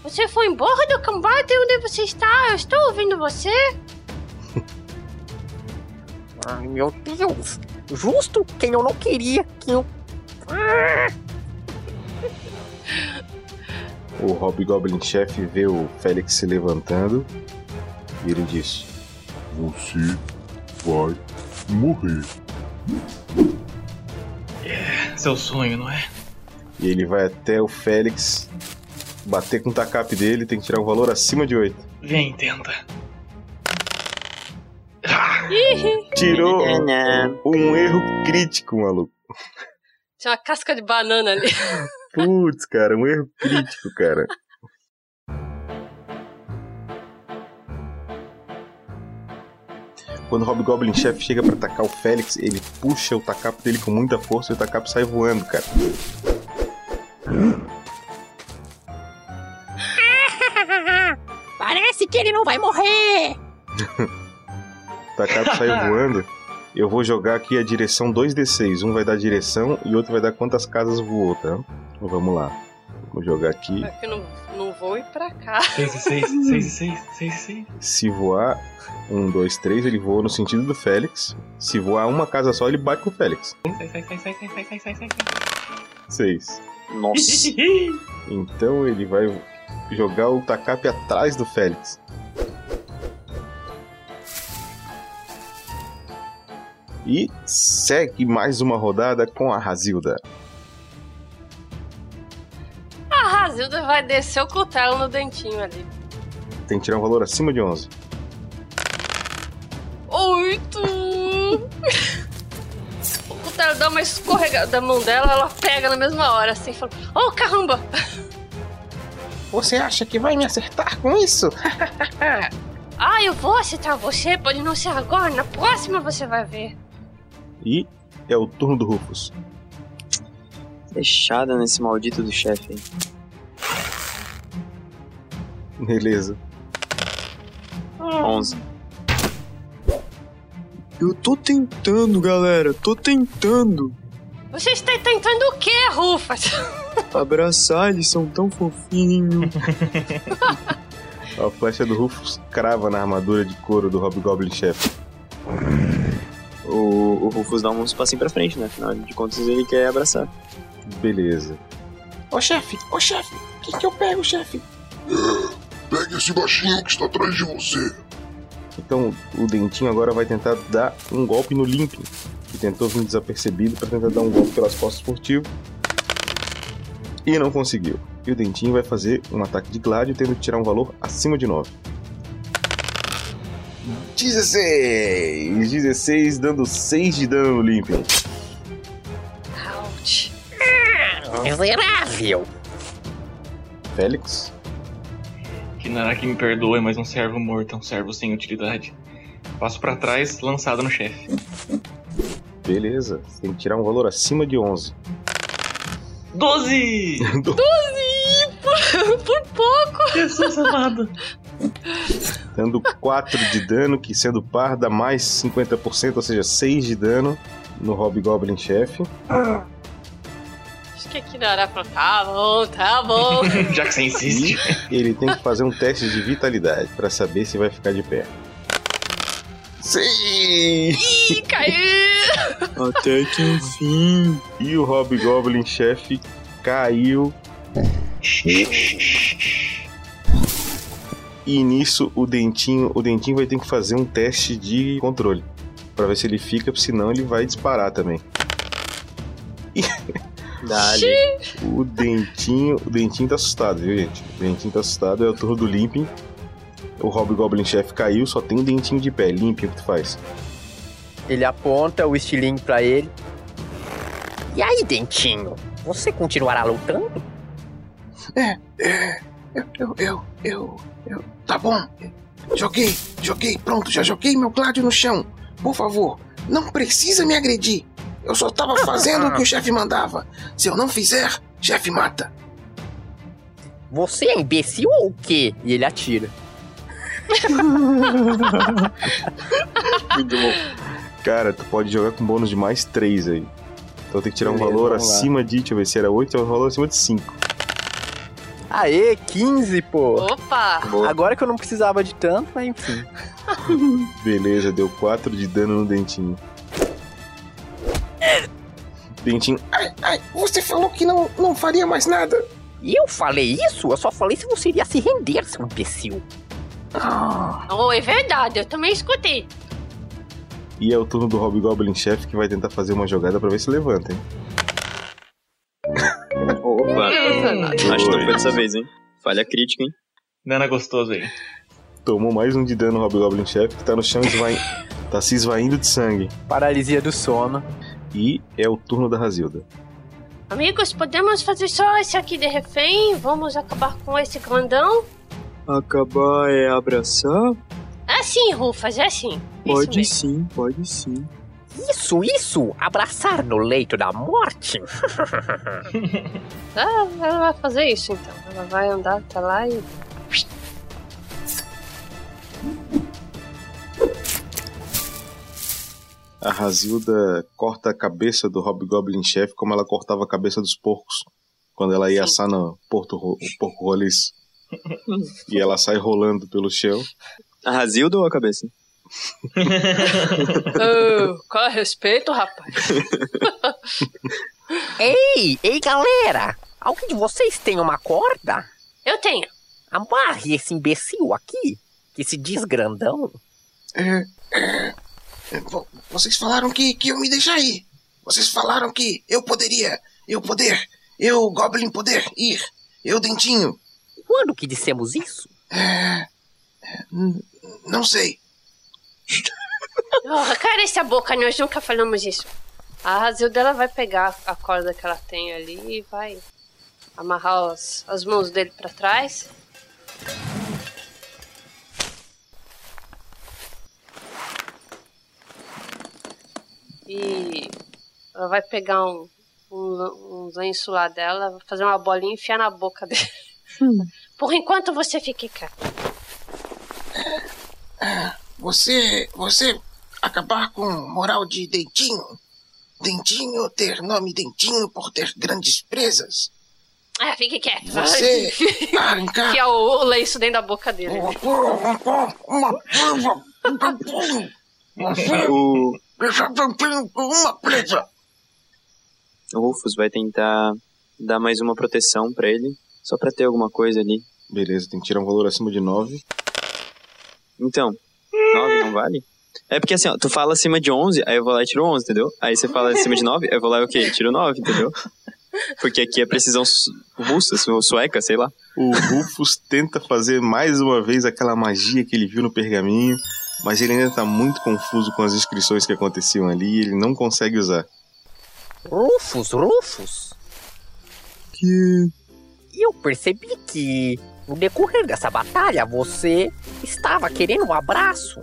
Você foi embora do combate? Onde você está? Eu estou ouvindo você. Ai, meu Deus! Justo quem eu não queria que eu. O Hobgoblin chefe vê o Félix se levantando e ele diz: Você vai morrer. Seu sonho, não é? E ele vai até o Félix bater com o tacape dele, tem que tirar um valor acima de 8. Vem, tenta. Ih, Tirou [LAUGHS] um erro crítico, maluco. tinha uma casca de banana ali. Putz, cara, um erro crítico, cara. Quando o Hobgoblin chefe chega pra atacar o Félix, ele puxa o tacape dele com muita força e o tacape sai voando, cara. [LAUGHS] Parece que ele não vai morrer! [LAUGHS] Takato saiu [LAUGHS] voando. Eu vou jogar aqui a direção 2d6. Um vai dar direção e outro vai dar quantas casas voou, tá? Então, vamos lá. Vou jogar aqui. É que não, não vou ir pra cá. 6 e 6, 6 e 6, 6 e 6. Se voar 1, 2, 3, ele voa no sentido do Félix. Se voar uma casa só, ele bate com o Félix. 6. Nossa. [LAUGHS] então ele vai jogar o Takap atrás do Félix. E segue mais uma rodada com a Razilda. A Razilda vai descer o cutelo no dentinho ali. Tem que tirar um valor acima de 11. Oito! o cutelo dá uma escorregada da mão dela, ela pega na mesma hora, assim, fala: Oh, caramba! Você acha que vai me acertar com isso? [LAUGHS] Ah, eu vou acertar você, pode não ser agora, na próxima você vai ver. E é o turno do Rufus. Fechada nesse maldito do chefe. Beleza. 11. Eu tô tentando, galera. Tô tentando. Você está tentando o quê, Rufas? [LAUGHS] Abraçar, eles são tão fofinhos. [LAUGHS] A flecha do Rufus crava na armadura de couro do Hobgoblin chefe. O, o Rufus dá uns passinhos pra frente, né? Afinal de contas, ele quer abraçar. Beleza. Ô chefe, ô chefe, o que, que eu pego, chefe? Pegue esse baixinho que está atrás de você. Então o Dentinho agora vai tentar dar um golpe no Limping, que tentou vir desapercebido para tentar dar um golpe pelas costas furtivo. E não conseguiu. E o Dentinho vai fazer um ataque de Gládio, tendo que tirar um valor acima de 9. 16! 16, dando 6 de dano no Limping. Ouch. Miserável! Félix? Que Naraki me perdoe, mas um servo morto é um servo sem utilidade. Passo pra trás, lançado no chefe. Beleza, tem que tirar um valor acima de 11. 12! [LAUGHS] Por, por pouco! Jesus amado! [LAUGHS] Dando 4 de dano, que sendo par dá mais 50%, ou seja, 6 de dano no Hobgoblin chefe. Acho que aqui na área falou: tá bom, tá bom. [LAUGHS] Já que você insiste. E ele tem que fazer um teste de vitalidade para saber se vai ficar de pé. Sim! Ih, caiu! Até que enfim. E o Hobgoblin chefe caiu. E nisso o dentinho, o dentinho vai ter que fazer um teste de controle para ver se ele fica, senão ele vai disparar também. [LAUGHS] Dali. O Dentinho. O Dentinho tá assustado, viu, gente? O Dentinho tá assustado, é o turno do Limping. O Hobgoblin Chef caiu, só tem o Dentinho de pé. Limping, o que tu faz? Ele aponta o estilingue pra ele. E aí, Dentinho? Você continuará lutando? É, é. Eu, eu, eu, eu. Tá bom. Joguei, joguei, pronto, já joguei meu gládio no chão. Por favor, não precisa me agredir. Eu só tava [LAUGHS] fazendo o que o chefe mandava. Se eu não fizer, chefe mata. Você é imbecil ou o quê? E ele atira. [LAUGHS] Muito bom. Cara, tu pode jogar com bônus de mais 3 aí. Então tem que tirar um Beleza, valor vamos lá. acima de. Deixa eu ver se era 8, é um valor acima de 5. Aê, 15, pô. Opa! Boa. Agora que eu não precisava de tanto, mas enfim. [LAUGHS] Beleza, deu 4 de dano no dentinho. Dentinho. Ai, ai, você falou que não, não faria mais nada. E eu falei isso? Eu só falei se você iria se render, seu imbecil. Ah, Oh, é verdade, eu também escutei. E é o turno do Hobgoblin Chef que vai tentar fazer uma jogada pra ver se levanta, hein? Dessa vez, hein? Falha crítica, hein? Nana gostoso aí. Tomou mais um de dano o Hobgoblin Chef que tá no chão esvai... tá se esvaindo de sangue. Paralisia do sono. E é o turno da Razilda. Amigos, podemos fazer só esse aqui de refém? Vamos acabar com esse grandão? Acabar é abraçar? É sim, Rufas, é sim. Pode sim, pode sim. Isso, isso! Abraçar no leito da morte? [LAUGHS] Ah, ela vai fazer isso então. Ela vai andar até lá e. A Razilda corta a cabeça do Hobgoblin Chef como ela cortava a cabeça dos porcos quando ela ia assar no porto, ro- o porco roliço. [LAUGHS] e ela sai rolando pelo chão. A Razilda ou a cabeça? [LAUGHS] Oh, qual é respeito, rapaz? [LAUGHS] ei, ei, galera! Alguém de vocês tem uma corda? Eu tenho. Amarre esse imbecil aqui, que se diz grandão. é, é, vo- vocês falaram que, que eu me deixar ir. Vocês falaram que eu poderia, eu poder, eu, Goblin, poder ir. Eu, Dentinho. Quando que dissemos isso? É, não sei. Oh, cara, essa boca, nós nunca falamos isso. A Razilda ela vai pegar a corda que ela tem ali e vai amarrar as, as mãos dele pra trás. E ela vai pegar um, um, um lenço lá dela, fazer uma bolinha e enfiar na boca dele. Por enquanto você fique quieto. Você, você acabar com moral de Dentinho. Dentinho ter nome Dentinho por ter grandes presas. Ah, fique quieto. Você [LAUGHS] arrancar Enfia o, o lenço dentro da boca dele. uma presa. O, uma presa. o Rufus vai tentar dar mais uma proteção pra ele, só pra ter alguma coisa ali. Beleza, tem que tirar um valor acima de 9. Então, 9 não vale? É porque assim, ó, tu fala acima de 11, aí eu vou lá e tiro 11, entendeu? Aí você fala acima de 9, aí eu vou lá e o quê? Tiro 9, entendeu? Porque aqui é precisão russa, su- sueca, sei lá. O Rufus tenta fazer mais uma vez aquela magia que ele viu no pergaminho, mas ele ainda tá muito confuso com as inscrições que aconteciam ali e ele não consegue usar. Rufus, Rufus. Que... Eu percebi que no decorrer dessa batalha você estava querendo um abraço.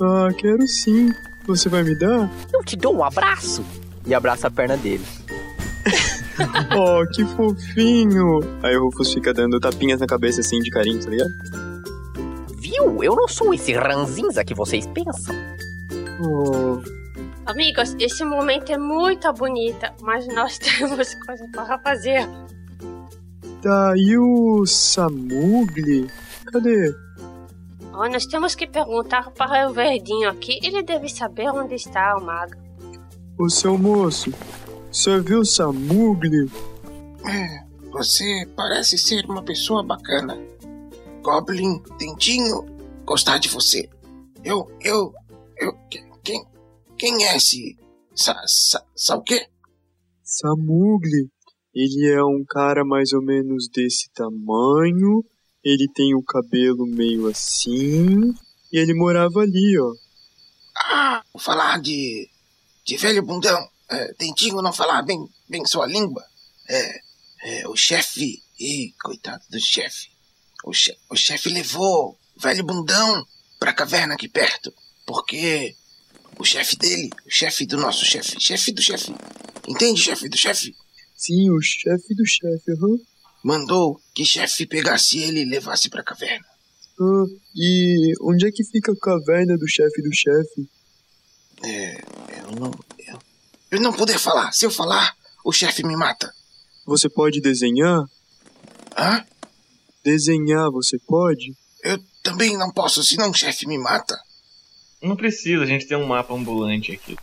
Ah, quero sim. Você vai me dar? Eu te dou um abraço. E abraça a perna dele. [LAUGHS] Oh, que fofinho. Aí o Rufus fica dando tapinhas na cabeça assim de carinho, tá ligado? Viu? Eu não sou esse ranzinza que vocês pensam. Oh, Amigos, esse momento é muito bonita, mas nós [LAUGHS] temos coisa para fazer. Tá. E o Samugli? Cadê? Oh, nós temos que perguntar para o verdinho aqui. Ele deve saber onde está o mago. O seu moço. Você viu o Samugli? É, você parece ser uma pessoa bacana. Goblin, Dentinho, gostar de você. Eu, eu, eu, que- quem, quem é esse? Sa, sa, sa o quê? Samugli. Ele é um cara mais ou menos desse tamanho. Ele tem o cabelo meio assim. E ele morava ali, ó. Ah, falar de. de velho bundão. É, dentinho não falar bem, bem sua língua. É, é o chefe. Ih, coitado do chefe. O, che, o chefe levou o velho bundão pra caverna aqui perto. Porque o chefe dele, o chefe do nosso chefe, chefe do chefe. Entende, chefe do chefe? Sim, o chefe do chefe, aham. Mandou que chefe pegasse ele e levasse pra caverna. Ah, e onde é que fica a caverna do chefe do chefe? É, eu não. Eu, eu não poder falar. Se eu falar, o chefe me mata. Você pode desenhar? Hã? Desenhar você pode? Eu também não posso, senão o chefe me mata. Não precisa, a gente tem um mapa ambulante aqui.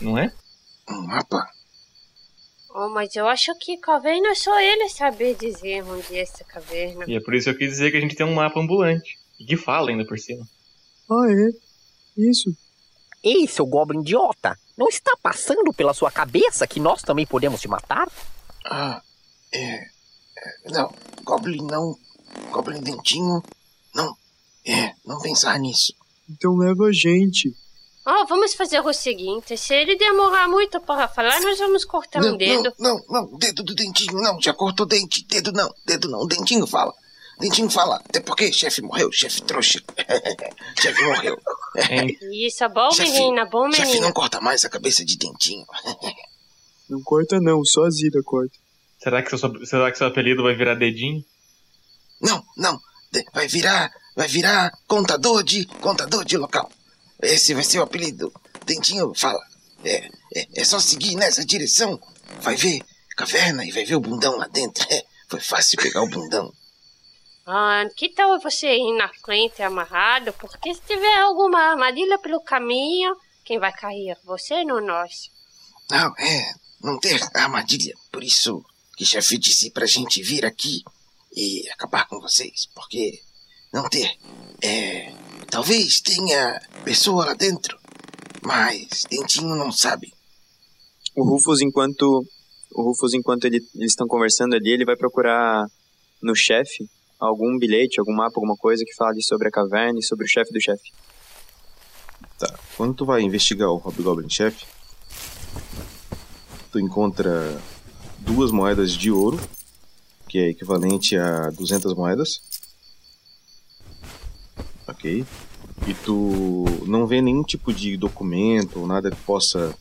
Não é? Um mapa? Oh, mas eu acho que caverna é só ele saber dizer onde é essa caverna. E é por isso que eu quis dizer que a gente tem um mapa ambulante. E que fala ainda por cima. Ah, é? Isso. Ei, seu Goblin idiota! Não está passando pela sua cabeça que nós também podemos te matar? Ah, é. é não, Goblin não. Goblin dentinho. Não. É, não pensar nisso. Então leva a gente. Oh, vamos fazer o seguinte: se ele demorar muito para falar, nós vamos cortar não, um dedo. Não, não, não, dedo do dentinho, não. Já cortou dente. Dedo não, dedo não. Dentinho fala. Dentinho fala. Até porque chefe morreu, chefe trouxa. [LAUGHS] chefe morreu. Isso, bom Chefe, menina, bom Chefe menina. não corta mais a cabeça de dentinho. [LAUGHS] Não corta não, só a Zida corta. Será que, seu, será que seu apelido vai virar dedinho? Não, não. Vai virar. Vai virar contador de. contador de local. Esse vai ser o apelido. Dentinho fala. É, é, é só seguir nessa direção. Vai ver caverna e vai ver o bundão lá dentro. É, foi fácil pegar o bundão. Ah, que tal você ir na frente amarrado? Porque se tiver alguma armadilha pelo caminho, quem vai cair? Você ou nós? Não, é. Não ter armadilha. Por isso que chefe disse pra gente vir aqui e acabar com vocês. Porque não ter. É. Talvez tenha pessoa lá dentro. Mas Dentinho não sabe. O Rufus, enquanto. O Rufus, enquanto ele- eles estão conversando ali, ele vai procurar no chefe algum bilhete, algum mapa, alguma coisa que fale sobre a caverna e sobre o chefe do chefe. Tá. Quando tu vai investigar o Hobgoblin Chef, tu encontra duas moedas de ouro, que é equivalente a 200 moedas. Ok. E tu não vê nenhum tipo de documento ou nada que possa.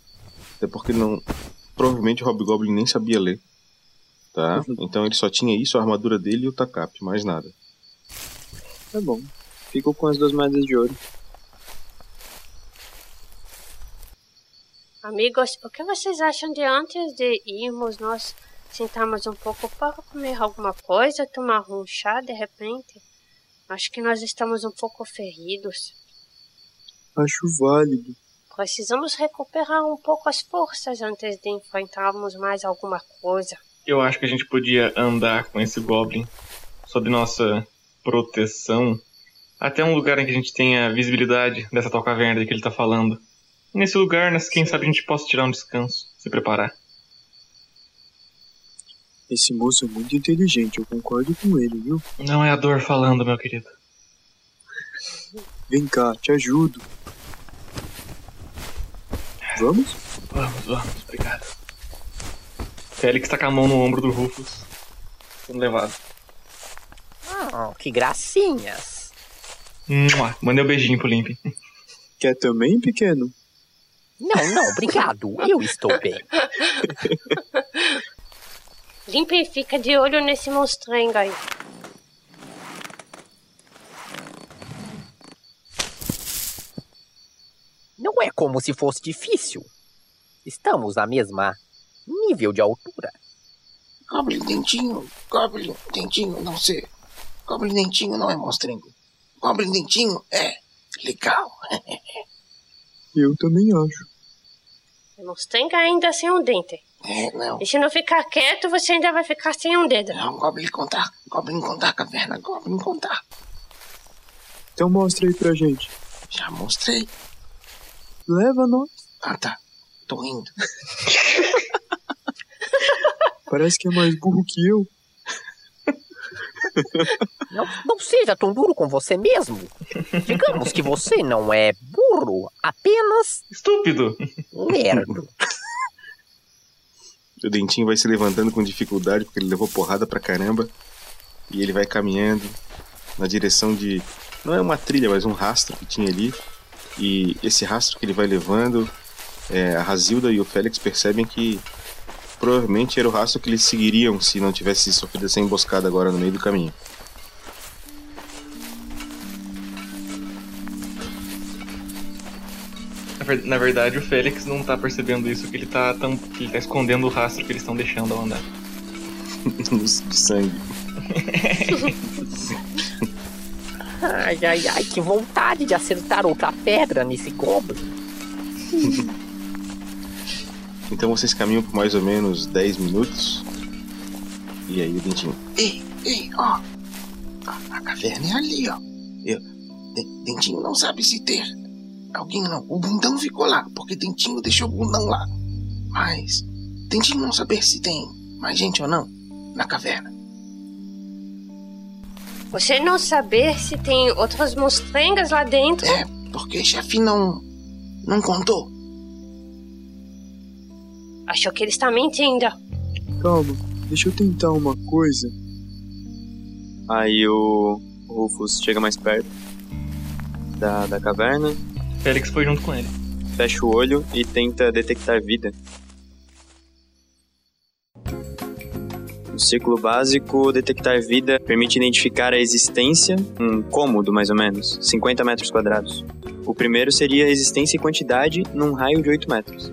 Até porque não. Provavelmente o Hobgoblin nem sabia ler. Tá? Então ele só tinha isso, a armadura dele e o tacape, mais nada. Tá bom. Fico com as duas moedas de ouro. Amigos, o que vocês acham de antes de irmos nós sentarmos um pouco para comer alguma coisa, tomar um chá de repente? Acho que nós estamos um pouco feridos. Acho válido. Precisamos recuperar um pouco as forças antes de enfrentarmos mais alguma coisa. Eu acho que a gente podia andar com esse Goblin sob nossa proteção até um lugar em que a gente tenha visibilidade dessa tal caverna que ele tá falando. Nesse lugar, né, quem sabe a gente possa tirar um descanso, se preparar. Esse moço é muito inteligente, eu concordo com ele, viu? Não é a dor falando, meu querido. Vem cá, te ajudo. Vamos? Vamos, vamos, obrigado. Félix tá com a mão no ombro do Rufus. Sendo levado. Oh, que gracinhas. Mua, Mandei um beijinho pro Limp. Quer também, pequeno? Não, não, obrigado. Eu estou bem. [LAUGHS] Limpe e fica de olho nesse monstrengo aí. Não é como se fosse difícil. Estamos na mesma nível de altura. Goblin Dentinho, Goblin Dentinho, não sei. Goblin Dentinho não é monstrengo. Goblin Dentinho é legal. [LAUGHS] Eu também acho. Monstrengo ainda sem um dente. É, não. E se não ficar quieto, você ainda vai ficar sem um dedo. Não, Goblin contar. Goblin contar caverna. Goblin contar. Então mostra aí pra gente. Já mostrei. Leva nós. Ah, tá. Tô indo. [LAUGHS] Parece que é mais burro que eu. [LAUGHS] Não, não seja tão duro com você mesmo. Digamos que você não é burro, apenas Estúpido. lerdo. O dentinho vai se levantando com dificuldade porque ele levou porrada pra caramba. E ele vai caminhando na direção de. Não é uma trilha, mas um rastro que tinha ali. E esse rastro que ele vai levando, é, a Razilda e o Félix percebem que provavelmente era o rastro que eles seguiriam se não tivesse sofrido essa emboscada agora no meio do caminho. Ver- Na verdade, o Félix não tá percebendo isso, que ele tá, tão, que ele tá escondendo o rastro que eles estão deixando ao andar. [LAUGHS] Luz de sangue. Ai, ai, ai, que vontade de acertar outra pedra nesse goblin. [LAUGHS] Então vocês caminham por mais ou menos 10 minutos. E aí o dentinho. Ei, ei, ó. A, a caverna é ali, ó. Eu, De- Dentinho não sabe se ter. Alguém não. O bundão ficou lá, porque Dentinho deixou o bundão lá. Mas Dentinho não saber se tem mais gente ou não na caverna. Você não saber se tem outras mostrengas lá dentro? É, porque chefe não. não contou. Achou que ele está mentindo. Calma, deixa eu tentar uma coisa. Aí o Rufus chega mais perto da, da caverna, Félix foi junto com ele. fecha o olho e tenta detectar vida. No círculo básico, detectar vida permite identificar a existência, um cômodo mais ou menos, 50 metros quadrados. O primeiro seria a existência e quantidade num raio de 8 metros.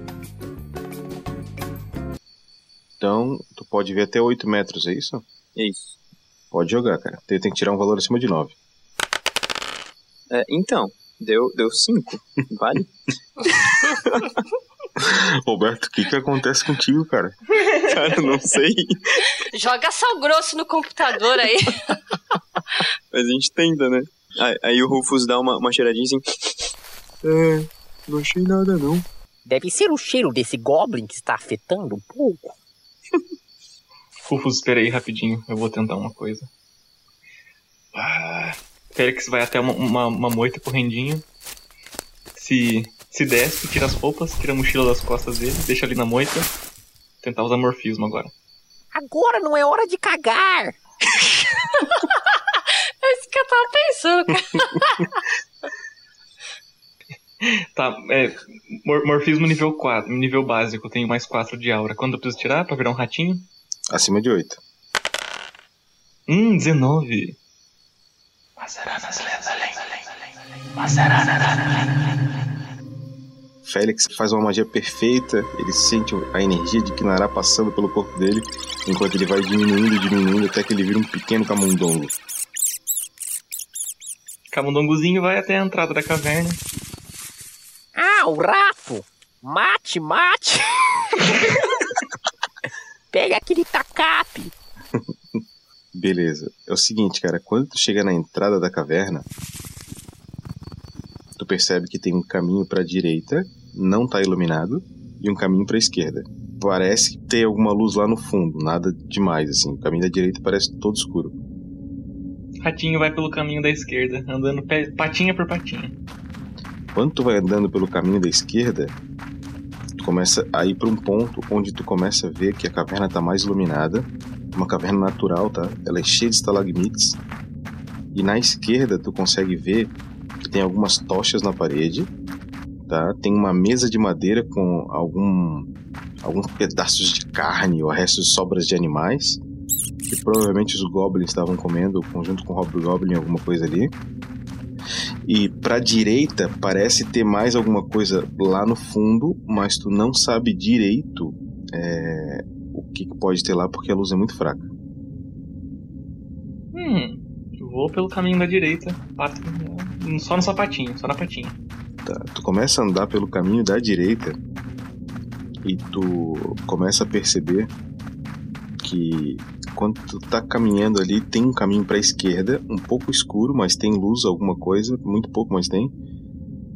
Então, tu pode ver até 8 metros, é isso? Isso. Pode jogar, cara. Tem que tirar um valor acima de 9. É, então, deu 5. Deu cinco. vale? [LAUGHS] Roberto, o que que acontece contigo, cara? Cara, não sei. Joga sal grosso no computador aí. Mas a gente tenta, né? Aí, aí o Rufus dá uma, uma cheiradinha assim. É, não achei nada não. Deve ser o cheiro desse goblin que está afetando um pouco. Rufus, espera aí rapidinho, eu vou tentar uma coisa. Ah, Félix vai até uma, uma, uma moita correndinho. Se, se desce, tira as roupas, tira a mochila das costas dele, deixa ali na moita. Tentar usar morfismo agora. Agora não é hora de cagar. É isso que eu tava pensando, cara. [LAUGHS] Tá, é. mor- morfismo nível 4, nível básico, tenho mais 4 de aura. Quando eu preciso tirar pra virar um ratinho? Acima de 8. Hum, 19. Félix faz uma magia perfeita, ele sente a energia de Kinará passando pelo corpo dele, enquanto ele vai diminuindo, diminuindo, até que ele vira um pequeno camundongo. Camundongozinho vai até a entrada da caverna. Ah, o rato! Mate, mate! [LAUGHS] Pega aquele tacape! [LAUGHS] Beleza. É o seguinte, cara, quando tu chega na entrada da caverna, tu percebe que tem um caminho pra direita, não tá iluminado, e um caminho pra esquerda. Parece ter alguma luz lá no fundo, nada demais assim. O caminho da direita parece todo escuro. Ratinho vai pelo caminho da esquerda, andando patinha por patinha. Quando tu vai andando pelo caminho da esquerda, tu começa a ir pra um ponto onde tu começa a ver que a caverna tá mais iluminada. Uma caverna natural, tá? Ela é cheia de estalagmites. E na esquerda tu consegue ver que tem algumas tochas na parede, tá? Tem uma mesa de madeira com algum alguns pedaços de carne ou restos de sobras de animais que provavelmente os goblins estavam comendo junto com o hobgoblin alguma coisa ali. E pra direita parece ter mais alguma coisa lá no fundo, mas tu não sabe direito é, que, que pode ter lá porque a luz é muito fraca. Hum, eu vou pelo caminho da direita, só no sapatinho, só na patinha. Tá, tu começa a andar pelo caminho da direita e tu começa a perceber que quando tu tá caminhando ali tem um caminho pra esquerda, um pouco escuro, mas tem luz, alguma coisa, muito pouco, mas tem.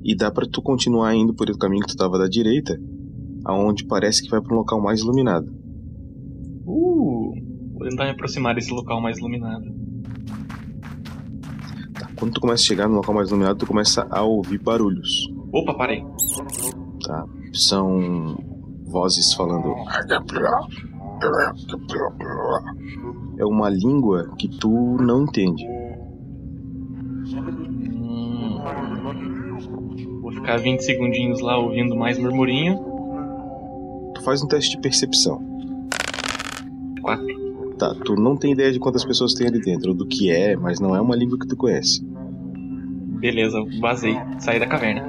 E dá pra tu continuar indo por o caminho que tu tava da direita, aonde parece que vai pra um local mais iluminado. Tentar me aproximar desse local mais iluminado. Tá, quando tu começa a chegar no local mais iluminado, tu começa a ouvir barulhos. Opa, parei. Tá? São vozes falando. É uma língua que tu não entende. Hum, vou ficar 20 segundinhos lá ouvindo mais murmurinho. Tu faz um teste de percepção. Tá, tu não tem ideia de quantas pessoas tem ali dentro, ou do que é, mas não é uma língua que tu conhece. Beleza, vazei. Saí da caverna.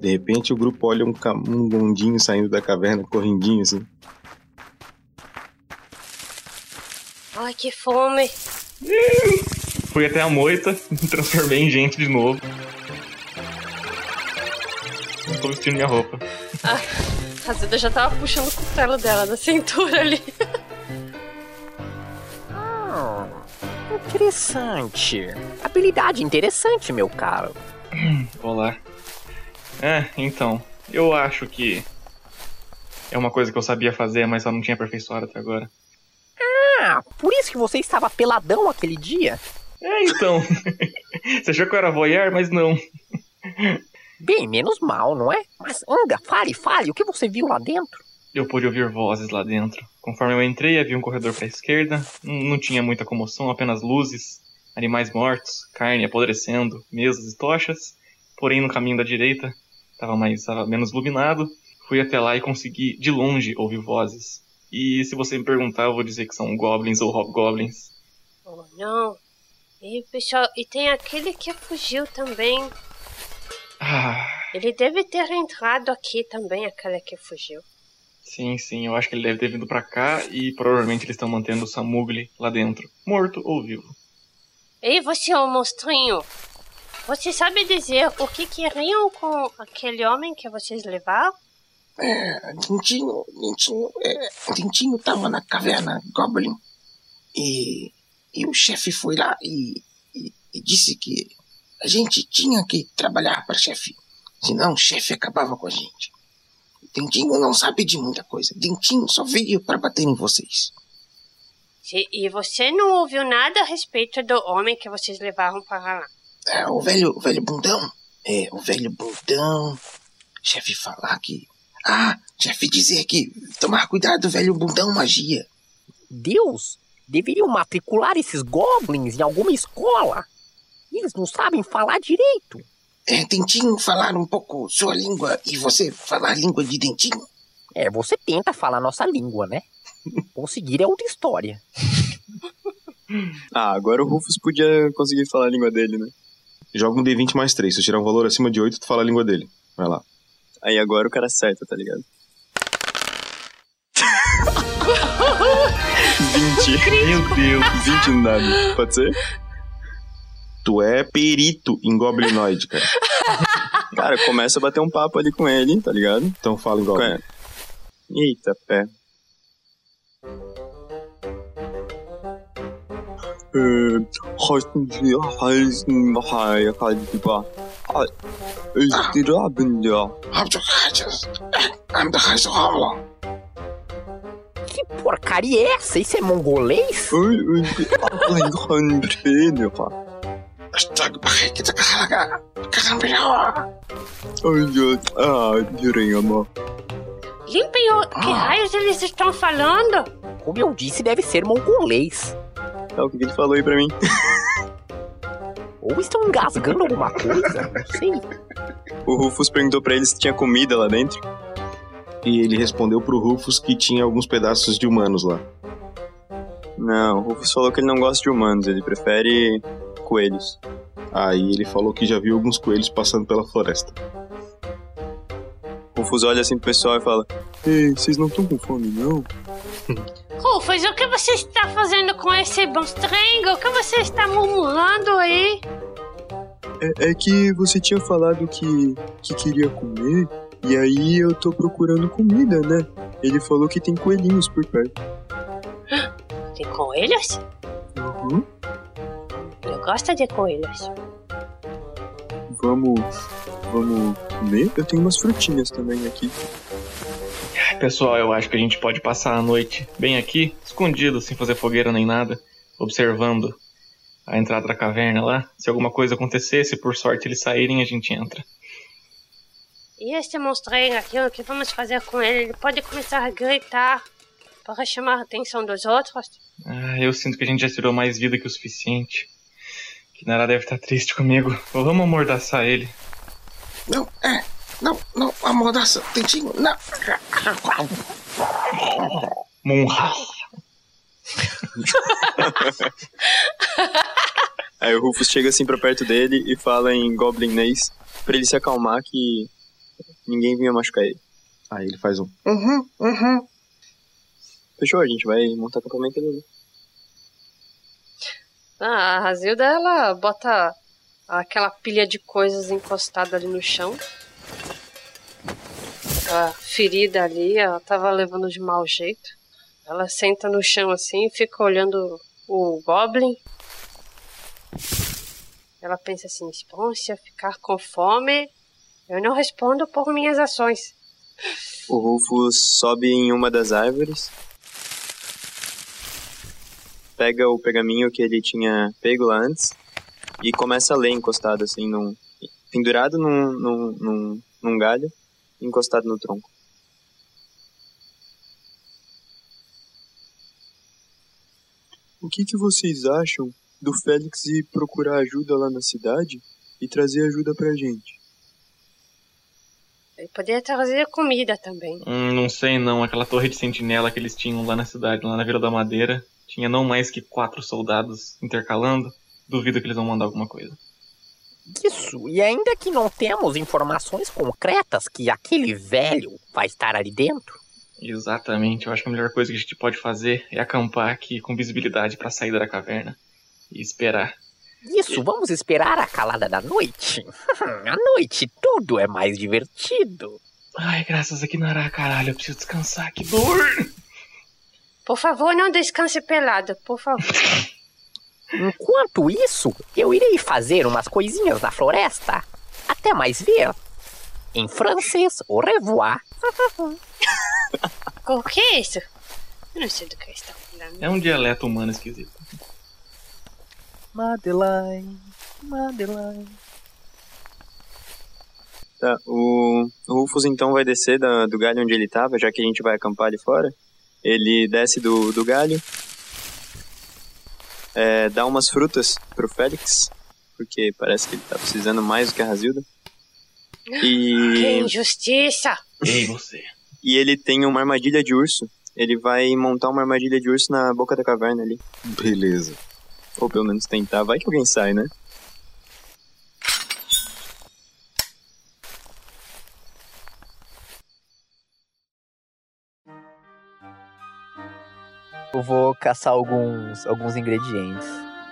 De repente o grupo olha um, um gondinho saindo da caverna, correndinho assim. Ai, que fome. Fui até a moita, me [LAUGHS] transformei em gente de novo. Tô vestindo minha roupa. Ah, a Zilda já tava puxando o cutelo dela da cintura ali. Ah, interessante. Habilidade interessante, meu caro. [CLEARS THROAT] Vou lá. É, então. Eu acho que. É uma coisa que eu sabia fazer, mas só não tinha aperfeiçoado até agora. Ah, por isso que você estava peladão aquele dia? É, então. [LAUGHS] Você achou que eu era voyeur, mas não. Bem, menos mal, não é? Mas anda, fale, fale, o que você viu lá dentro? Eu pude ouvir vozes lá dentro. Conforme eu entrei, havia um corredor para a esquerda. Não tinha muita comoção, apenas luzes, animais mortos, carne apodrecendo, mesas e tochas. Porém, no caminho da direita, estava mais estava menos iluminado. Fui até lá e consegui, de longe, ouvir vozes. E se você me perguntar, eu vou dizer que são goblins ou hobgoblins. Oh, não. E, pessoal, e tem aquele que fugiu também. Ah, Ele deve ter entrado aqui também, aquele que fugiu. sim, sim, eu acho que ele deve ter vindo pra cá e provavelmente eles estão mantendo o Samugli lá dentro, morto ou vivo. Ei, você, ô monstrinho. Você sabe dizer o que queriam com aquele homem que vocês levaram? É, Dentinho, Dentinho, é, Dentinho tava na caverna Goblin e, e o chefe foi lá e, e, e disse que a gente tinha que trabalhar para chefe, senão o chefe acabava com a gente. Dentinho não sabe de muita coisa. Dentinho só veio para bater em vocês. Se- E você não ouviu nada a respeito do homem que vocês levaram para lá? É, o velho, o velho bundão, é, o velho bundão, chefe falar que, ah, chefe dizer que tomar cuidado, velho bundão magia. Deus, deveriam matricular esses goblins em alguma escola. Eles não sabem falar direito. É, Dentinho falar um pouco sua língua e você falar a língua de Dentinho. É, você tenta falar nossa língua, né? [LAUGHS] Conseguir é outra história. Ah, agora o Rufus podia conseguir falar a língua dele, né? Joga um D20 mais 3. Se eu tirar um valor acima de 8, tu fala a língua dele. Vai lá. Aí agora o cara acerta, tá ligado? 20. [LAUGHS] Meu Deus. 20 no dado. Pode ser? Tu é perito em Goblinoid, cara. Cara, começa a bater um papo ali com ele, tá ligado? Então fala em Goblin. É. Eita, pé. Que porcaria é essa? Isso é mongolês? Limpem o... Que raios eles estão falando? Como eu disse, deve ser mongolês. Tá, o que que ele falou aí pra mim? Ou estão engasgando alguma coisa? Não sei. O Rufus perguntou pra ele se tinha comida lá dentro. E ele respondeu pro Rufus que tinha alguns pedaços de humanos lá. Não, o Rufus falou que ele não gosta de humanos, ele prefere coelhos. Aí ele falou que já viu alguns coelhos passando pela floresta. O Rufus olha assim pro pessoal e fala: Ei, vocês não estão com fome, não? [LAUGHS] Rufus, o que você está fazendo com esse monstrengo? O que você está murmurando aí? É, é que você tinha falado que, que queria comer, e aí eu tô procurando comida, né? Ele falou que tem coelhinhos por perto. [GASPS] Tem coelhos? Uhum. Eu gosta de coelhos. Vamos. Vamos comer? Eu tenho umas frutinhas também aqui. Pessoal, eu acho que a gente pode passar a noite bem aqui, escondido, sem fazer fogueira nem nada, observando a entrada da caverna lá. Se alguma coisa acontecesse, por sorte eles saírem, a gente entra. E este monstrinho aqui, o que vamos fazer com ele? Ele pode começar a gritar para chamar a atenção dos outros. Ah, eu sinto que a gente já tirou mais vida que o suficiente. Que Nara deve estar triste comigo. Vamos amordaçar ele. Não, é. Não, não, amordaça, dentinho, não. Monra. Aí o Rufus chega assim pra perto dele e fala em goblinês pra ele se acalmar que ninguém vinha machucar ele. Aí ele faz um. Uhum, uhum. Fechou, a gente vai montar acampamento ali. Ah, a Razilda, ela bota aquela pilha de coisas encostada ali no chão. A ferida ali, ela tava levando de mau jeito. Ela senta no chão assim e fica olhando o Goblin. Ela pensa assim: bom, se eu ficar com fome, eu não respondo por minhas ações. O Rufus sobe em uma das árvores, pega o pergaminho que ele tinha pego lá antes e começa a ler encostado assim, num, pendurado num, num, num, num galho, encostado no tronco. O que, que vocês acham do Félix ir procurar ajuda lá na cidade e trazer ajuda pra gente? Ele poderia trazer comida também. Hum, não sei não, aquela torre de sentinela que eles tinham lá na cidade, lá na Vila da Madeira, tinha não mais que quatro soldados intercalando. Duvido que eles vão mandar alguma coisa. Isso, e ainda que não temos informações concretas que aquele velho vai estar ali dentro. Exatamente, eu acho que a melhor coisa que a gente pode fazer é acampar aqui com visibilidade para a saída da caverna e esperar. Isso, vamos esperar a calada da noite. [LAUGHS] à noite tudo é mais divertido. Ai, graças a Kinara, caralho, eu preciso descansar, que dor! Por favor, não descanse pelado, por favor. [LAUGHS] Enquanto isso, eu irei fazer umas coisinhas na floresta. Até mais ver. Em francês, au revoir. [LAUGHS] O que é isso? Eu não sei do que está falando. É um dialeto humano esquisito. Madeline, Madeline. Tá, o, Rufus então vai descer da- do galho onde ele tava, já que a gente vai acampar ali fora. Ele desce do, do galho, é, dá umas frutas pro Félix, porque parece que ele tá precisando mais do que a Razilda. Que E, injustiça! Ei, você. e ele tem uma armadilha de urso. Ele vai montar uma armadilha de urso na boca da caverna ali. Beleza. Ou pelo menos tentar. Vai que alguém sai, né? Eu vou caçar alguns, alguns ingredientes.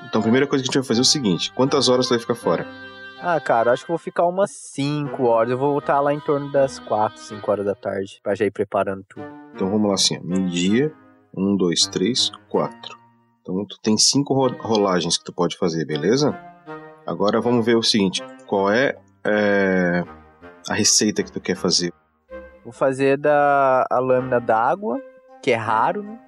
Então a primeira coisa que a gente vai fazer é o seguinte: quantas horas tu vai ficar fora? Ah, cara, acho que vou ficar umas 5 horas. Eu vou voltar lá em torno das 4, 5 horas da tarde. Pra já ir preparando tudo. Então vamos lá assim, meio-dia, um, dois, três, quatro. Então tu tem cinco ro- rolagens que tu pode fazer, beleza? Agora vamos ver o seguinte: qual é, é, a receita que tu quer fazer? Vou fazer da a lâmina d'água, que é raro, né?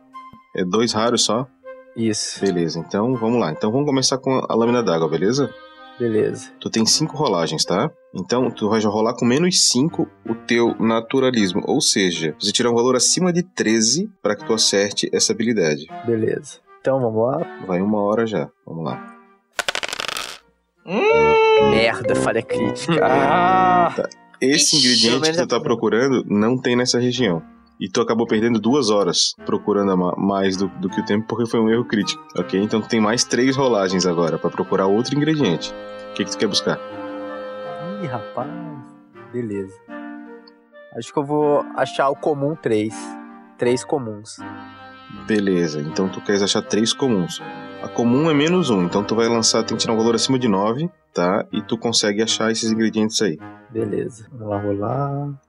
É dois raros só? Isso. Beleza, então vamos lá. Então vamos começar com a lâmina d'água, beleza? Beleza. Tu tem cinco rolagens, tá? Então tu vai rolar com menos 5 o teu naturalismo. Ou seja, você tirar um valor acima de 13 para que tu acerte essa habilidade. Beleza. Então vamos lá. Vai uma hora já. Vamos lá. Merda, falha crítica. [LAUGHS] Ah! Esse Ixi, ingrediente que tu tá procurando não tem nessa região. E tu acabou perdendo duas horas procurando mais do, do que o tempo porque foi um erro crítico, ok? Então tu tem mais três rolagens agora pra procurar outro ingrediente. O que, que tu quer buscar? Ih, rapaz. Beleza. Acho que eu vou achar o comum 3. Três comuns. Beleza, então tu queres achar três comuns. A comum é menos um, então tu vai lançar, tem que tirar um valor acima de 9, tá? E tu consegue achar esses ingredientes aí. Beleza. Vamos lá rolar.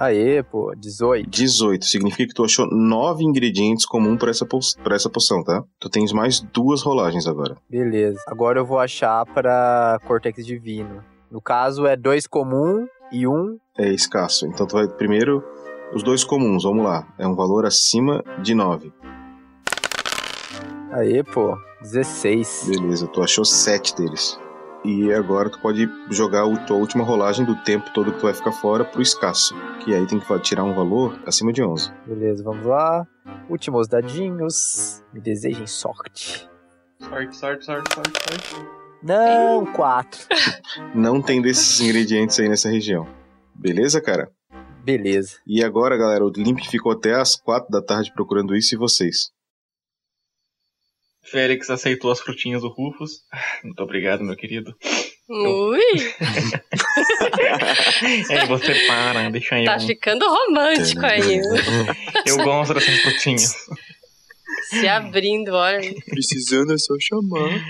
Aê, pô, 18. 18. Significa que tu achou nove ingredientes comuns pra essa, pra essa poção, tá? Tu tens mais duas rolagens agora. Beleza. Agora eu vou achar pra Cortex Divino. No caso, é dois comum e um. É escasso. Então tu vai primeiro os dois comuns, vamos lá. É um valor acima de 9. Aê, pô, 16. Beleza, tu achou sete deles. E agora tu pode jogar a tua última rolagem do tempo todo que tu vai ficar fora pro escasso. Que aí tem que tirar um valor acima de 11. Beleza, vamos lá. Últimos dadinhos. Me desejem sorte. Sorte, sorte, sorte, sorte, sorte. Não, 4. Não tem desses ingredientes aí nessa região. Beleza, cara? Beleza. E agora, galera, o Limp ficou até as 4 da tarde procurando isso e vocês. Félix aceitou as frutinhas do Rufus. [SIGHS] Muito obrigado, meu querido. Ui, [LAUGHS] É, você para, deixa eu. tá ficando romântico aí. Eu gosto dessas frutinhas. Se abrindo, olha. Precisando é só chamar.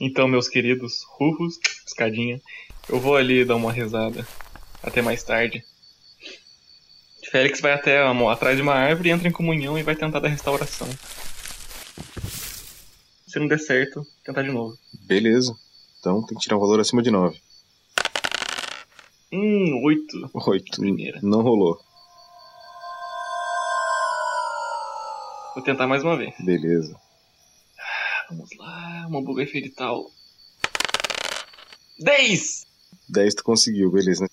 Então, meus queridos Rufus, escadinha, eu vou ali dar uma risada. Até mais tarde. Félix vai até atrás de uma árvore, entra em comunhão e vai tentar dar restauração. Se não der certo, tentar de novo. Beleza. Então tem que tirar um valor acima de 9. Hum, oito. 8. Primeira. Não rolou. Vou tentar mais uma vez. Beleza. Vamos lá, uma buga ferital. 10! 10 tu conseguiu, beleza. né?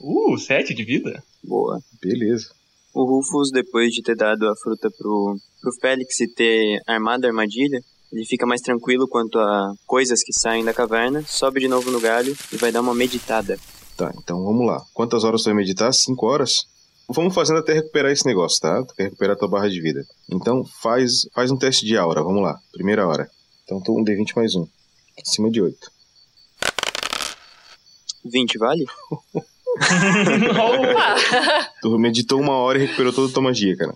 Uh, 7 de vida? Boa. Beleza. O Rufus, depois de ter dado a fruta pro, pro Félix e ter armado a armadilha, ele fica mais tranquilo quanto a coisas que saem da caverna, sobe de novo no galho e vai dar uma meditada. Tá, então vamos lá. Quantas horas tu vai meditar? 5 horas? Vamos fazendo até recuperar esse negócio, tá? Tu quer recuperar tua barra de vida. Então faz, faz um teste de aura, vamos lá. Primeira hora. Então tu um D20 mais um. Acima de 8. 20, vale? Opa! [LAUGHS] Tu meditou uma hora e recuperou toda a tua magia, cara.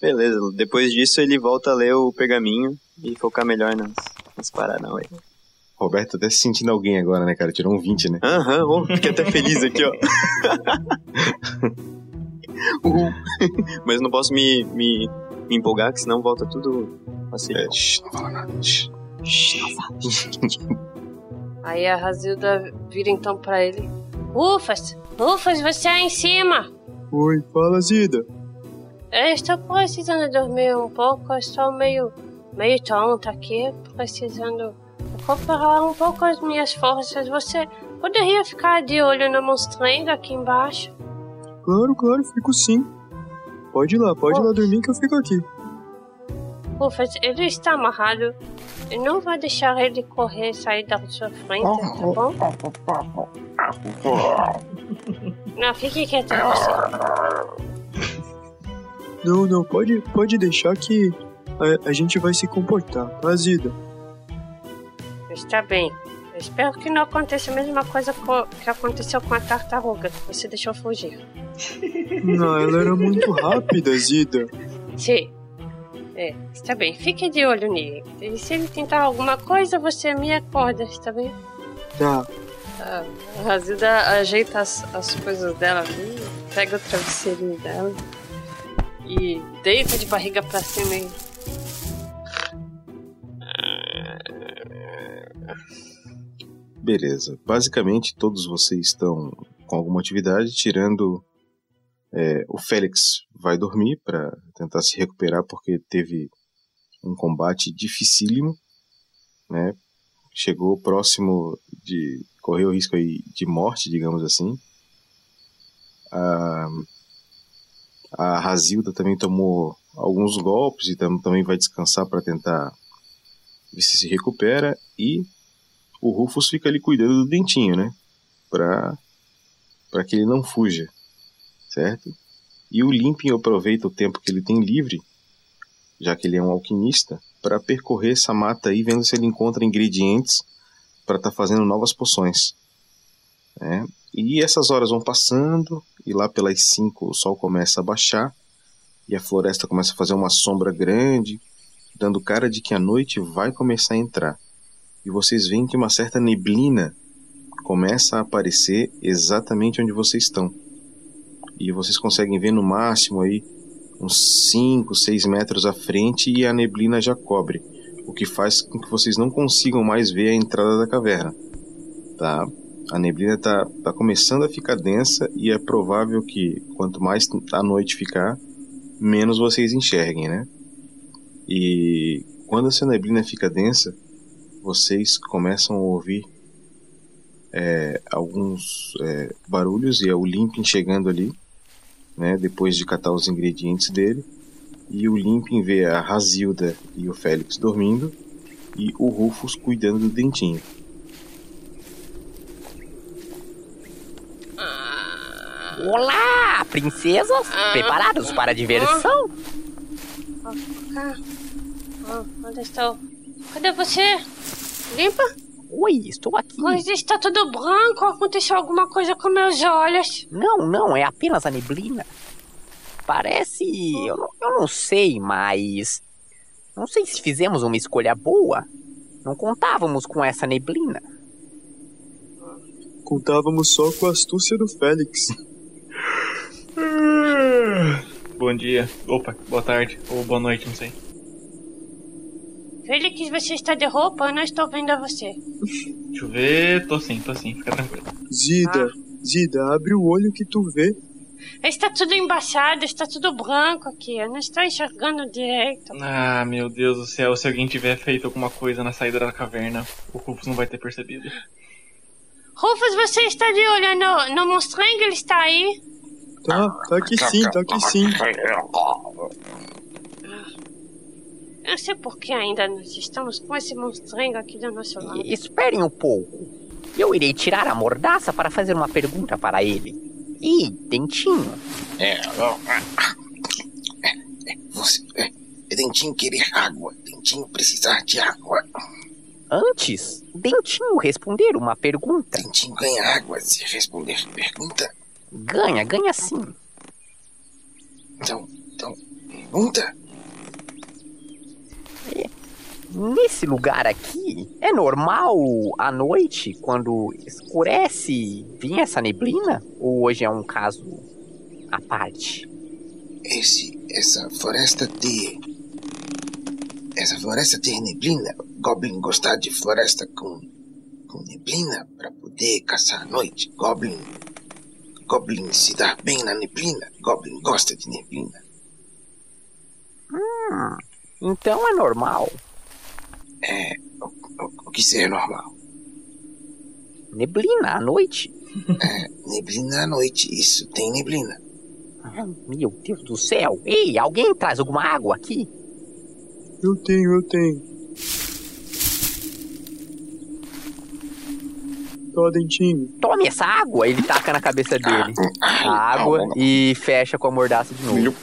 Beleza, depois disso ele volta a ler o pergaminho e focar melhor nas, nas Paranauê. Roberto até se sentindo alguém agora, né, cara? Tirou um 20, né? Aham, oh, [LAUGHS] fiquei até feliz aqui, ó. Uhul. [LAUGHS] Mas não posso me, me, me empolgar, que senão volta tudo assim. É, shh, não fala nada. shh. Shh, não fala. Aí a Razilda vira então pra ele. Rufas, Rufas, você é em cima. Oi, fala, Zida. Eu estou precisando dormir um pouco, eu estou meio, meio tonta aqui, precisando recuperar um pouco as minhas forças. Você poderia ficar de olho na monstrenga aqui embaixo? Claro, claro, fico sim. Pode ir lá, pode ir lá dormir que eu fico aqui. Rufas, ele está amarrado. Eu não vou deixar ele correr e sair da sua frente, tá [LAUGHS] bom? Não, fique quieto você. Não, não, pode, pode deixar que a, a gente vai se comportar, tá, Zida? Está bem. Eu espero que não aconteça a mesma coisa co- que aconteceu com a tartaruga que você deixou fugir. [LAUGHS] Não, ela era muito rápida, Zida. Sim. É, está bem. Fique de olho nele. E se ele tentar alguma coisa, você me acorda, está bem? Tá. A a Zilda ajeita as, as coisas dela ali, pega o travesseirinho dela e deita de barriga pra cima e. Beleza. Basicamente, todos vocês estão com alguma atividade, tirando é, o Félix vai dormir para tentar se recuperar porque teve um combate dificílimo, né? Chegou próximo de correr o risco aí de morte, digamos assim. A, a Razilda também tomou alguns golpes e tam, também vai descansar para tentar ver se se recupera e o Rufus fica ali cuidando do dentinho, né? Pra, pra que ele não fuja, certo? E o Limping aproveita o tempo que ele tem livre, já que ele é um alquimista, para percorrer essa mata aí, vendo se ele encontra ingredientes para estar fazendo novas poções. Né? E essas horas vão passando e lá pelas 5 o sol começa a baixar e a floresta começa a fazer uma sombra grande, dando cara de que a noite vai começar a entrar. E vocês veem que uma certa neblina começa a aparecer exatamente onde vocês estão. E vocês conseguem ver no máximo aí uns 5, 6 metros à frente e a neblina já cobre, o que faz com que vocês não consigam mais ver a entrada da caverna. Tá? A neblina está tá começando a ficar densa e é provável que quanto mais a noite ficar, menos vocês enxerguem, né? E quando essa neblina fica densa, vocês começam a ouvir é, alguns é, barulhos e é o Limpin chegando ali, né, depois de catar os ingredientes dele. E o Limpin vê a Razilda e o Félix dormindo e o Rufus cuidando do dentinho. Olá, princesas! Preparados para a diversão? Ah, onde estou? Cadê você? Limpa? Oi, estou aqui. Mas está tudo branco. Aconteceu alguma coisa com meus olhos. Não, não, é apenas a neblina. Parece. Eu não, eu não sei, mas. Não sei se fizemos uma escolha boa. Não contávamos com essa neblina. Contávamos só com a astúcia do Félix. [LAUGHS] Bom dia. Opa, boa tarde. Ou boa noite, não sei. Felix, você está de roupa? Eu não estou vendo você. Deixa eu ver. Tô sim, tô sim. Fica tranquilo. Zida, Zida, abre o olho que tu vê. Está tudo embaçado, está tudo branco aqui. Eu não estou enxergando direito. Ah, meu Deus do céu. Se alguém tiver feito alguma coisa na saída da caverna, o Rufus não vai ter percebido. Rufus, você está de olho no, no monstrengo? Ele está aí? Tá, tá aqui sim, tá aqui sim. Eu não sei por que ainda nós estamos com esse monstrengo aqui do nosso lado. Esperem um pouco. Eu irei tirar a mordaça para fazer uma pergunta para ele. Ih, dentinho. É, você, é, é Dentinho querer água, Dentinho precisar de água. Antes, Dentinho responder uma pergunta. Dentinho ganha água se responder pergunta. Ganha, ganha sim. Então, então, pergunta? Nesse lugar aqui, é normal à noite, quando escurece, vir essa neblina? Ou hoje é um caso à parte? Esse, essa floresta ter. Essa floresta ter neblina. Goblin gostar de floresta com, com neblina para poder caçar à noite. Goblin. Goblin se dá bem na neblina. Goblin gosta de neblina. Hum, então é normal. É. O, o, o que seria normal? Neblina à noite? É, neblina à noite, isso, tem neblina. Ah, meu Deus do céu! Ei, alguém traz alguma água aqui? Eu tenho, eu tenho. Tó, dentinho. Tome essa água! Ele taca na cabeça dele a água e fecha com a mordaça de novo.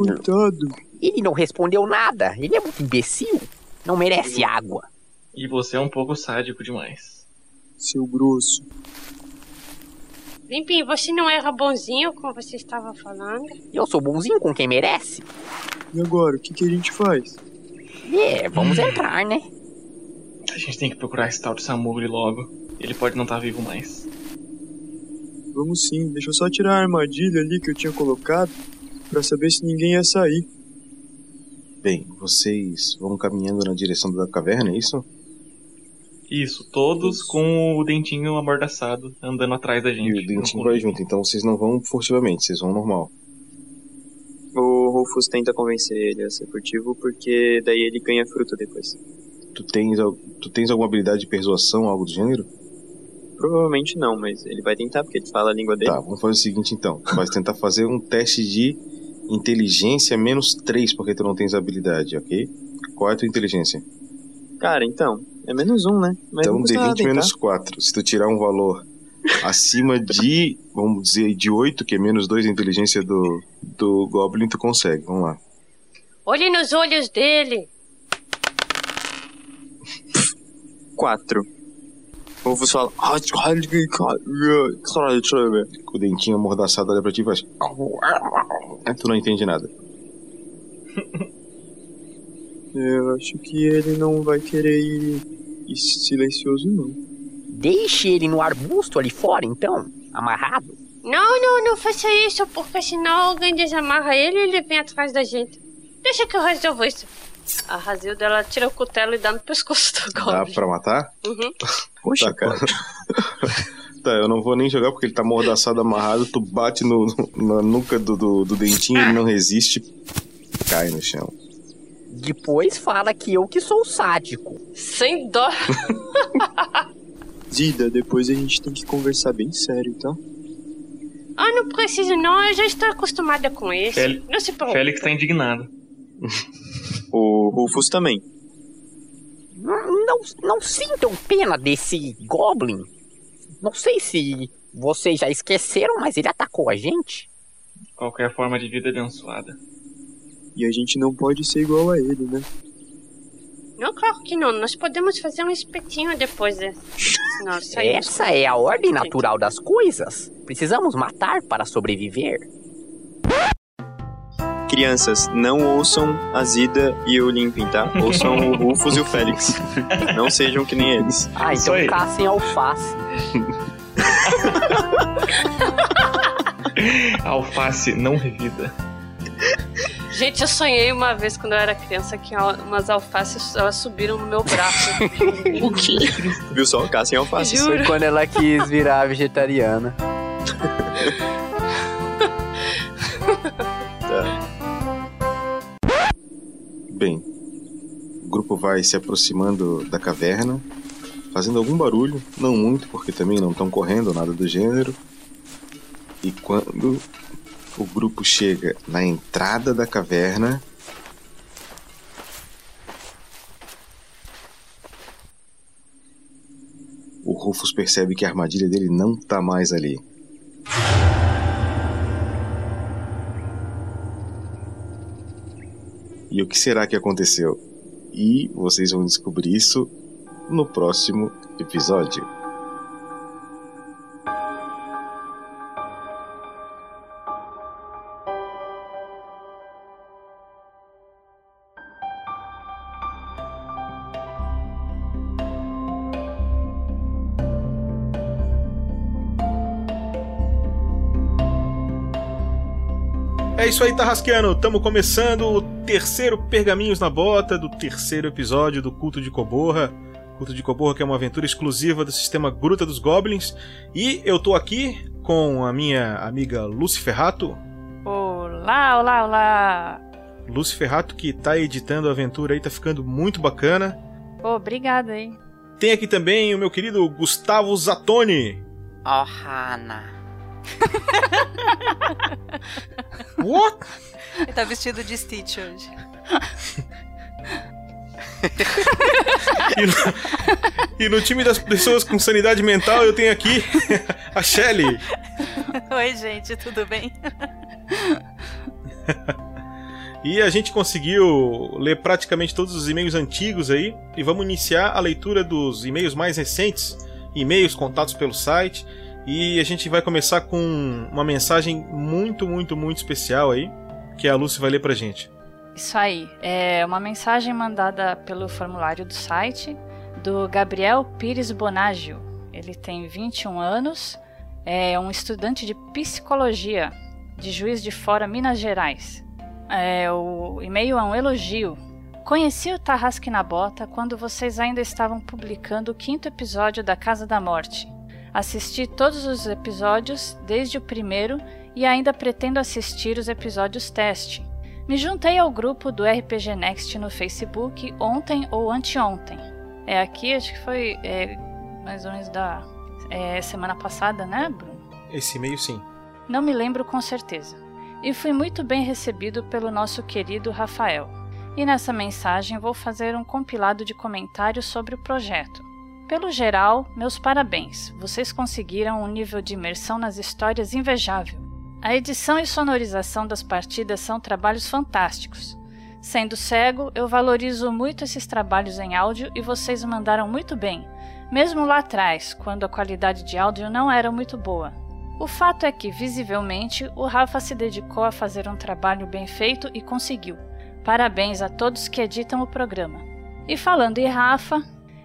Coitado. Ele não respondeu nada. Ele é muito imbecil. Não merece água. E você é um pouco sádico demais. Seu grosso. Limpinho, você não era bonzinho, como você estava falando? Eu sou bonzinho com quem merece. E agora, o que, que a gente faz? É, vamos entrar, né? A gente tem que procurar esse tal de Samugri logo. Ele pode não estar vivo mais. Vamos sim, deixa eu só tirar a armadilha ali que eu tinha colocado para saber se ninguém ia sair. Bem, vocês vão caminhando na direção da caverna, é isso? Isso, todos com o dentinho amordaçado andando atrás da gente. E o dentinho vai junto, então vocês não vão furtivamente, vocês vão normal. O Rufus tenta convencer ele a ser furtivo porque daí ele ganha fruta depois. Tu tens, tu tens alguma habilidade de persuasão, algo do gênero? Provavelmente não, mas ele vai tentar porque ele fala a língua dele. Tá, vamos fazer o seguinte então. Tu vai tentar fazer um teste de inteligência menos 3, porque tu não tens habilidade, ok? Qual é a tua inteligência? Cara, então, é menos um, né? Mas então não custa nada D20 tentar. menos 4. Se tu tirar um valor [LAUGHS] acima de, vamos dizer, de 8, que é menos 2 a inteligência do, do Goblin, tu consegue. Vamos lá. Olhe nos olhos dele. Quatro. O Rufus fala. Com o dentinho amordaçado olha pra ti e faz. Aí tu não entende nada. [LAUGHS] Eu acho que ele não vai querer ir, ir silencioso, não. Deixe ele no arbusto ali fora, então, amarrado. Não, não, não faça isso, porque senão alguém desamarra ele e ele vem atrás da gente. Deixa que eu resolvo isso. A Razilda, ela tira o cutelo e dá no pescoço do Dá Goblin. pra matar? Uhum. Poxa, Tá, cara. [LAUGHS] Tá, eu não vou nem jogar porque ele tá amordaçado, amarrado. Tu bate no, no- na nuca do, do, do dentinho, ele não resiste. Cai no chão. Depois fala que eu que sou o sádico. Sem dó. [LAUGHS] Zida, depois a gente tem que conversar bem sério, tá? Ah, não precisa não, eu já estou acostumada com isso. Fel- Não se preocupe. Félix tá indignado. O Rufus também. Não, não, sintam pena desse Goblin. Não sei se vocês já esqueceram, mas ele atacou a gente. Qualquer forma de vida abençoada. E a gente não pode ser igual a ele, né? Não, claro que não. Nós podemos fazer um espetinho depois saímos [LAUGHS] Essa é a ordem natural das coisas. Precisamos matar para sobreviver. Crianças, não ouçam a Zida e o Limpin, tá? Ouçam o [LAUGHS] Rufus e o Félix. Não sejam que nem eles. Ah, Isso então caçem alface. [LAUGHS] Alface não revida. Gente, eu sonhei uma vez quando eu era criança que umas alfaces elas subiram no meu braço. [LAUGHS] O quê? Viu só? Caçem alface. Juro. Foi quando ela quis virar vegetariana. Bem, o grupo vai se aproximando da caverna, fazendo algum barulho, não muito, porque também não estão correndo, nada do gênero. E quando o grupo chega na entrada da caverna, o Rufus percebe que a armadilha dele não tá mais ali. E o que será que aconteceu? E vocês vão descobrir isso no próximo episódio. Isso aí, Tarrasqueano. Estamos começando o terceiro Pergaminhos na Bota do terceiro episódio do Culto de Coborra. Culto de Coborra que é uma aventura exclusiva do sistema Gruta dos Goblins. E eu tô aqui com a minha amiga Lucy Ferrato. Olá, olá, olá. Lucy Ferrato que tá editando a aventura aí, tá ficando muito bacana. Pô, obrigada aí. Tem aqui também o meu querido Gustavo Zatoni. Oh, Hannah. What? Ele tá vestido de Stitch hoje. E no, e no time das pessoas com sanidade mental eu tenho aqui a Shelly. Oi, gente, tudo bem? E a gente conseguiu ler praticamente todos os e-mails antigos aí. E vamos iniciar a leitura dos e-mails mais recentes, e-mails contatos pelo site. E a gente vai começar com uma mensagem muito, muito, muito especial aí, que a Lucy vai ler pra gente. Isso aí. É uma mensagem mandada pelo formulário do site do Gabriel Pires Bonaggio. Ele tem 21 anos, é um estudante de psicologia de Juiz de Fora, Minas Gerais. É, o e-mail é um elogio. Conheci o Tarrasque na Bota quando vocês ainda estavam publicando o quinto episódio da Casa da Morte. Assisti todos os episódios desde o primeiro e ainda pretendo assistir os episódios teste. Me juntei ao grupo do RPG Next no Facebook ontem ou anteontem. É aqui, acho que foi é, mais ou menos da é, semana passada, né, Bruno? Esse e-mail sim. Não me lembro com certeza. E fui muito bem recebido pelo nosso querido Rafael. E nessa mensagem vou fazer um compilado de comentários sobre o projeto. Pelo geral, meus parabéns. Vocês conseguiram um nível de imersão nas histórias invejável. A edição e sonorização das partidas são trabalhos fantásticos. Sendo cego, eu valorizo muito esses trabalhos em áudio e vocês mandaram muito bem. mesmo lá atrás, quando a qualidade de áudio não era muito boa. O fato é que, visivelmente, o Rafa se dedicou a fazer um trabalho bem feito e conseguiu. Parabéns a todos que editam o programa. E falando em Rafa,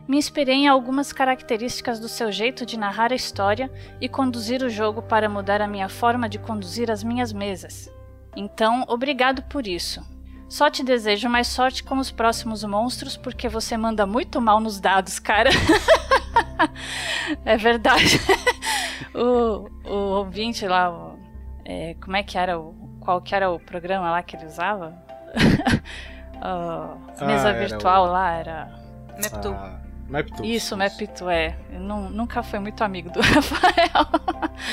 me inspirei em algumas características do seu jeito de narrar a história e conduzir o jogo para mudar a minha forma de conduzir as minhas mesas. Então, obrigado por isso. Só te desejo mais sorte com os próximos monstros, porque você manda muito mal nos dados, cara. [LAUGHS] é verdade. [LAUGHS] o, o ouvinte lá, o, é, como é que era o. Qual que era o programa lá que ele usava? [LAUGHS] a mesa Ah, virtual o- lá era. Meptu. Ah, Meptu. Isso, Meptu, é. Nunca foi muito amigo do [LAUGHS] Rafael.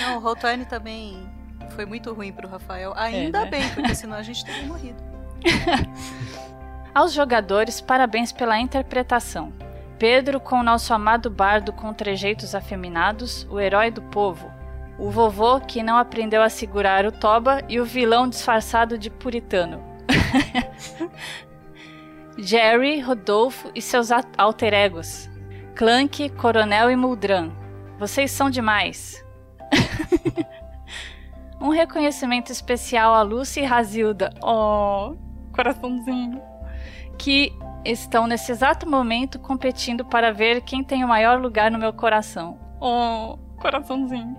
Não, o Roll20 também foi muito ruim pro Rafael. Ainda né? bem, porque senão a gente teria morrido. [LAUGHS] Aos jogadores, parabéns pela interpretação. Pedro com o nosso amado bardo com trejeitos afeminados, o herói do povo. O vovô que não aprendeu a segurar o toba e o vilão disfarçado de puritano. [LAUGHS] Jerry, Rodolfo e seus alter egos. Clank, Coronel e Muldran. Vocês são demais. [LAUGHS] um reconhecimento especial a Lucy e Razilda. Oh, coraçãozinho. Que estão nesse exato momento competindo para ver quem tem o maior lugar no meu coração. Oh, coraçãozinho.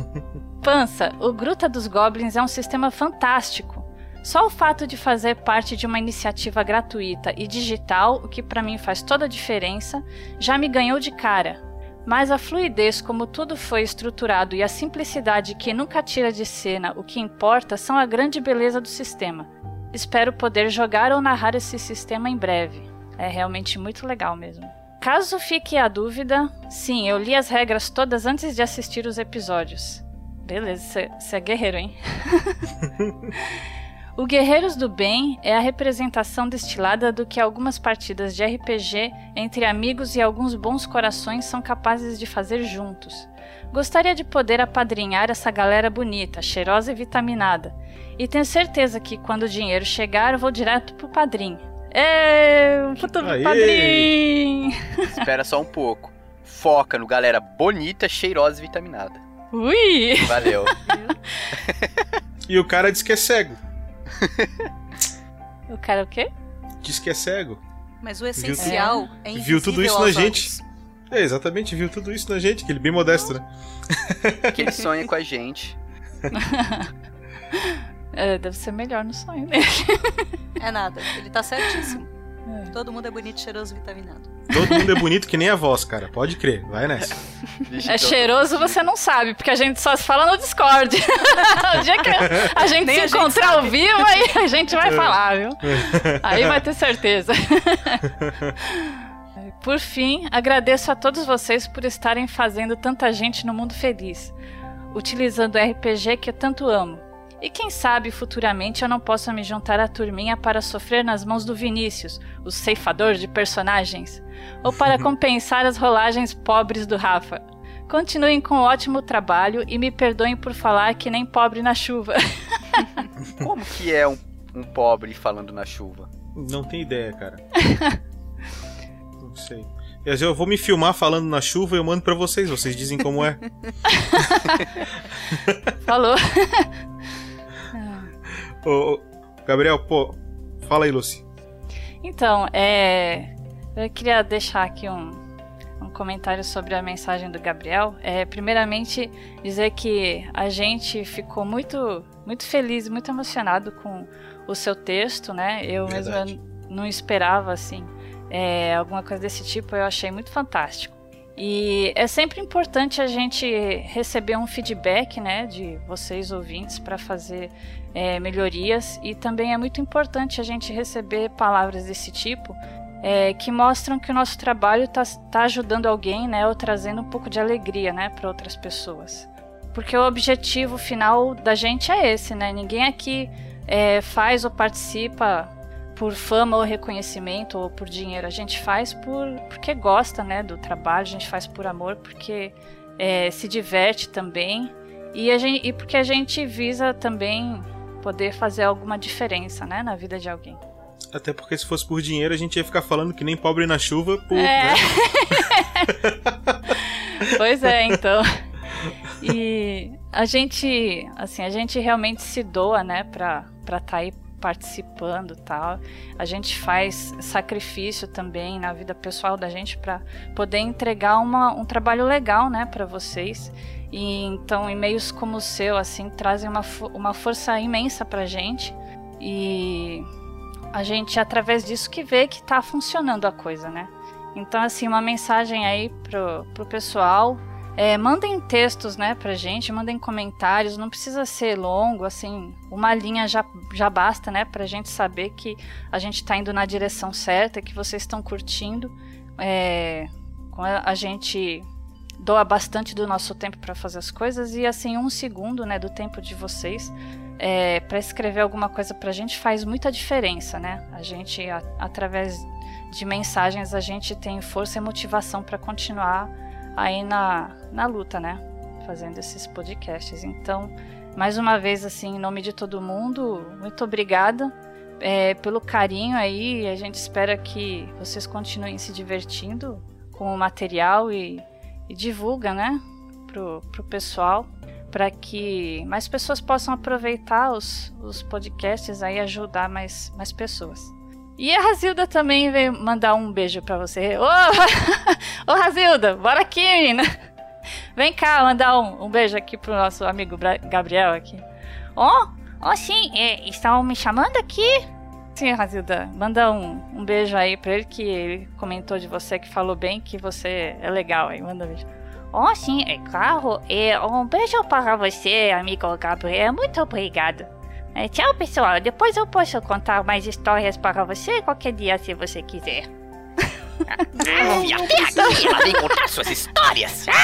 [LAUGHS] Pança, o Gruta dos Goblins é um sistema fantástico. Só o fato de fazer parte de uma iniciativa gratuita e digital, o que para mim faz toda a diferença, já me ganhou de cara. Mas a fluidez como tudo foi estruturado e a simplicidade que nunca tira de cena o que importa são a grande beleza do sistema. Espero poder jogar ou narrar esse sistema em breve. É realmente muito legal mesmo. Caso fique a dúvida, sim, eu li as regras todas antes de assistir os episódios. Beleza, você é guerreiro, hein? [LAUGHS] O Guerreiros do Bem é a representação destilada do que algumas partidas de RPG entre amigos e alguns bons corações são capazes de fazer juntos. Gostaria de poder apadrinhar essa galera bonita, cheirosa e vitaminada. E tenho certeza que quando o dinheiro chegar, eu vou direto pro padrinho. É, futuro Aê! padrinho! [LAUGHS] Espera só um pouco. Foca no galera bonita, cheirosa e vitaminada. Ui! Valeu. [LAUGHS] E o cara diz que é cego. [LAUGHS] O cara o quê? Diz que é cego. Mas o essencial é, invisível Viu tudo isso na gente. É, exatamente, viu tudo isso na gente, aquele bem modesto, né? [LAUGHS] que ele sonha com a gente. [LAUGHS] É, deve ser melhor no sonho dele. É nada, ele tá certíssimo. É. Todo mundo é bonito, cheiroso, vitaminado. Todo mundo é bonito que nem a voz, cara. Pode crer, vai nessa. É cheiroso, você não sabe, porque a gente só se fala no Discord. [LAUGHS] o dia que [LAUGHS] a gente Nem se a gente encontrar ao sabe. vivo, aí a gente vai falar, viu? [LAUGHS] Aí vai ter certeza. Por fim, agradeço a todos vocês por estarem fazendo tanta gente no mundo feliz, utilizando o RPG que eu tanto amo. E quem sabe futuramente eu não possa me juntar à turminha para sofrer nas mãos do Vinícius, o ceifador de personagens, ou para [LAUGHS] compensar as rolagens pobres do Rafa. Continuem com o ótimo trabalho e me perdoem por falar que nem pobre na chuva. [LAUGHS] Como que é um, um pobre falando na chuva? Não tem ideia, cara. Não sei. Eu vou me filmar falando na chuva e eu mando pra vocês, vocês dizem como é. [LAUGHS] Falou. Ô, ô, Gabriel, pô, fala aí, Lucy. Então, é. Eu queria deixar aqui um, um comentário sobre a mensagem do Gabriel. É, primeiramente, dizer que a gente ficou muito, muito feliz, muito emocionado com o seu texto, né? Eu Verdade. mesma não esperava, assim, é, alguma coisa desse tipo. Eu achei muito fantástico. E é sempre importante a gente receber um feedback, né, de vocês ouvintes para fazer é, melhorias e também é muito importante a gente receber palavras desse tipo é, que mostram que o nosso trabalho está ajudando alguém, né, ou trazendo um pouco de alegria, né, para outras pessoas. Porque o objetivo final da gente é esse, né? Ninguém aqui é, faz ou participa por fama ou reconhecimento ou por dinheiro. A gente faz por porque gosta, né, do trabalho. A gente faz por amor, porque é, se diverte também e, gente, e porque a gente visa também poder fazer alguma diferença, né, na vida de alguém. Até porque se fosse por dinheiro, a gente ia ficar falando que nem pobre na chuva por. É. né? [LAUGHS] Pois é, então. E a gente, assim, a gente realmente se doa, né, pra estar tá aí participando tal. A gente faz sacrifício também na vida pessoal da gente para poder entregar uma, um trabalho legal, né, para vocês. E então, e-mails como o seu, assim, trazem uma, uma força imensa pra gente. E a gente, através disso, que vê que tá funcionando a coisa, né? Então, assim, uma mensagem aí pro, pro pessoal. É, mandem textos, né, pra gente, mandem comentários, não precisa ser longo, assim, uma linha já, já basta, né, pra gente saber que a gente tá indo na direção certa, que vocês estão curtindo. É, a gente doa bastante do nosso tempo para fazer as coisas e, assim, um segundo, né, do tempo de vocês é, para escrever alguma coisa pra gente faz muita diferença, né? A gente, a- através de mensagens, a gente tem força e motivação para continuar aí na, na luta, né? Fazendo esses podcasts. Então, mais uma vez, assim, em nome de todo mundo, muito obrigada é, pelo carinho aí. A gente espera que vocês continuem se divertindo com o material e, e divulga, né? Pro, pro pessoal para que mais pessoas possam aproveitar os, os podcasts aí ajudar mais, mais pessoas. E a Razilda também veio mandar um beijo para você. Ô, [LAUGHS] Ô Razilda, bora aqui, menina. Vem cá mandar um, um beijo aqui pro nosso amigo Bra- Gabriel aqui. Ó, ó sim, é, estão me chamando aqui? Sim, Razilda, manda um, um beijo aí pra ele que ele comentou de você, que falou bem que você é legal aí. Manda um beijo. Oh, sim, é claro. E um beijo para você, amigo Gabriel. Muito obrigado. É, tchau, pessoal. Depois eu posso contar mais histórias para você qualquer dia, se você quiser. Ah, [LAUGHS] e até aqui ela vem contar suas histórias. [LAUGHS]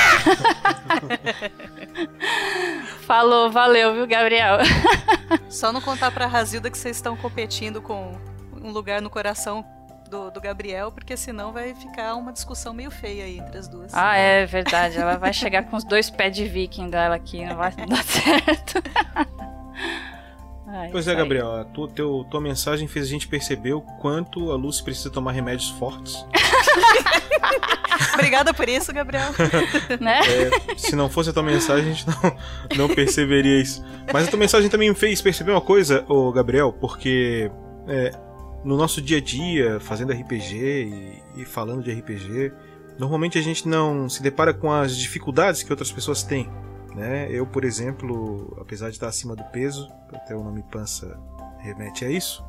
Falou, valeu, viu, Gabriel? [LAUGHS] Só não contar pra Razilda que vocês estão competindo com um lugar no coração do, do Gabriel, porque senão vai ficar uma discussão meio feia aí entre as duas. Ah, é verdade. Ela vai chegar com os dois pés de viking dela aqui, não vai dar certo. Ai, Pois isso é. Gabriel, a tua, teu- tua mensagem fez a gente perceber o quanto a Lucy precisa tomar remédios fortes. [LAUGHS] Obrigada por isso, Gabriel. [LAUGHS] né? É, se não fosse a tua mensagem, a gente não, não perceberia isso. Mas a tua mensagem também me fez perceber uma coisa, ô Gabriel, porque é, no nosso dia a dia, fazendo RPG e, e falando de RPG, normalmente a gente não se depara com as dificuldades que outras pessoas têm. Né? Eu, por exemplo, apesar de estar acima do peso, até o nome pança remete a isso.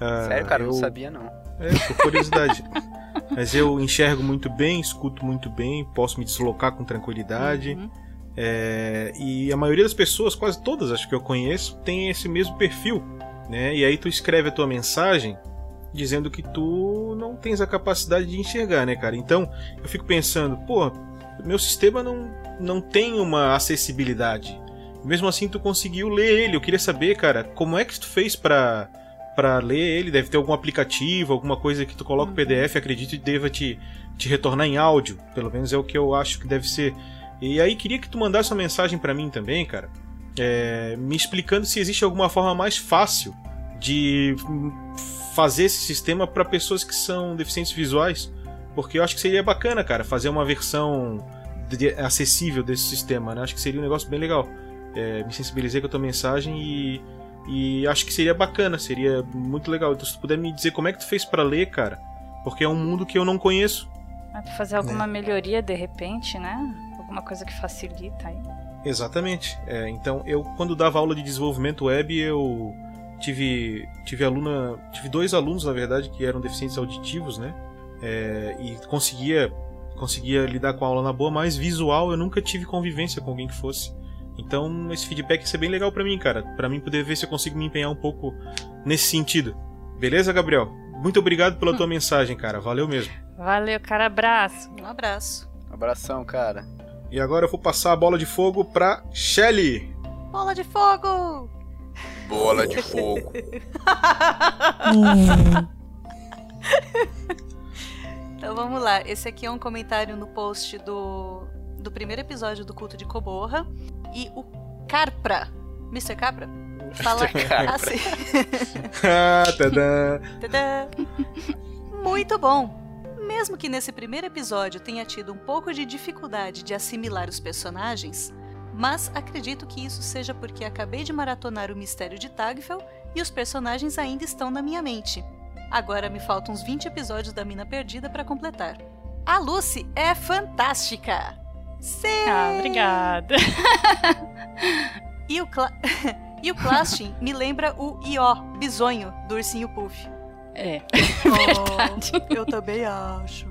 ah, Sério, cara, eu eu não sabia não. é, por curiosidade. [LAUGHS] Mas eu enxergo muito bem, escuto muito bem, posso me deslocar com tranquilidade. Uhum. É, e a maioria das pessoas, quase todas acho que eu conheço, tem esse mesmo perfil. Né? E aí tu escreve a tua mensagem dizendo que tu não tens a capacidade de enxergar, né, cara? Então eu fico pensando, pô, meu sistema não, não tem uma acessibilidade. Mesmo assim tu conseguiu ler ele. Eu queria saber, cara, como é que tu fez pra para ler ele, deve ter algum aplicativo, alguma coisa que tu coloca o PDF, acredito e deva te, te retornar em áudio. Pelo menos é o que eu acho que deve ser. E aí queria que tu mandasse uma mensagem para mim também, cara, é, me explicando se existe alguma forma mais fácil de fazer esse sistema para pessoas que são deficientes visuais, porque eu acho que seria bacana, cara, fazer uma versão de- acessível desse sistema, né? Acho que seria um negócio bem legal. É, me sensibilizei com a tua mensagem e e acho que seria bacana, seria muito legal. Então, se tu puder me dizer como é que tu fez pra ler, cara, porque é um mundo que eu não conheço. Vai fazer alguma melhoria de repente, né? Alguma coisa que facilita aí. Exatamente. É, então, eu quando dava aula de desenvolvimento web, eu tive tive aluna, tive dois alunos na verdade que eram deficientes auditivos, né? É, e conseguia conseguia lidar com a aula na boa, mas visual eu nunca tive convivência com alguém que fosse. Então, esse feedback ia ser bem legal pra mim, cara, Pra mim poder ver se eu consigo me empenhar um pouco nesse sentido. Beleza, Gabriel? Muito obrigado pela tua mensagem, cara. Valeu mesmo. Valeu, cara, abraço. Um abraço. Abração, cara. E agora eu vou passar a bola de fogo pra Shelly. Bola de fogo! Bola de fogo. [LAUGHS] [LAUGHS] Então vamos lá. Esse aqui é um comentário no post do, do primeiro episódio do Culto de Coborra. E o Carpra, Mr. Capra, Fala assim. [LAUGHS] ah, tadã. [LAUGHS] Tadã. Muito bom. Mesmo que nesse primeiro episódio tenha tido um pouco de dificuldade de assimilar os personagens, mas acredito que isso seja porque acabei de maratonar o mistério de Tagfel e os personagens ainda estão na minha mente. Agora me faltam uns 20 episódios da Mina Perdida para completar. A Lucy é fantástica! Sim! Ah, obrigada. [LAUGHS] E o, Cla [LAUGHS] e o Clastin me lembra o Ió, bisonho, do Ursinho Puff. É, [LAUGHS] Oh, eu também acho.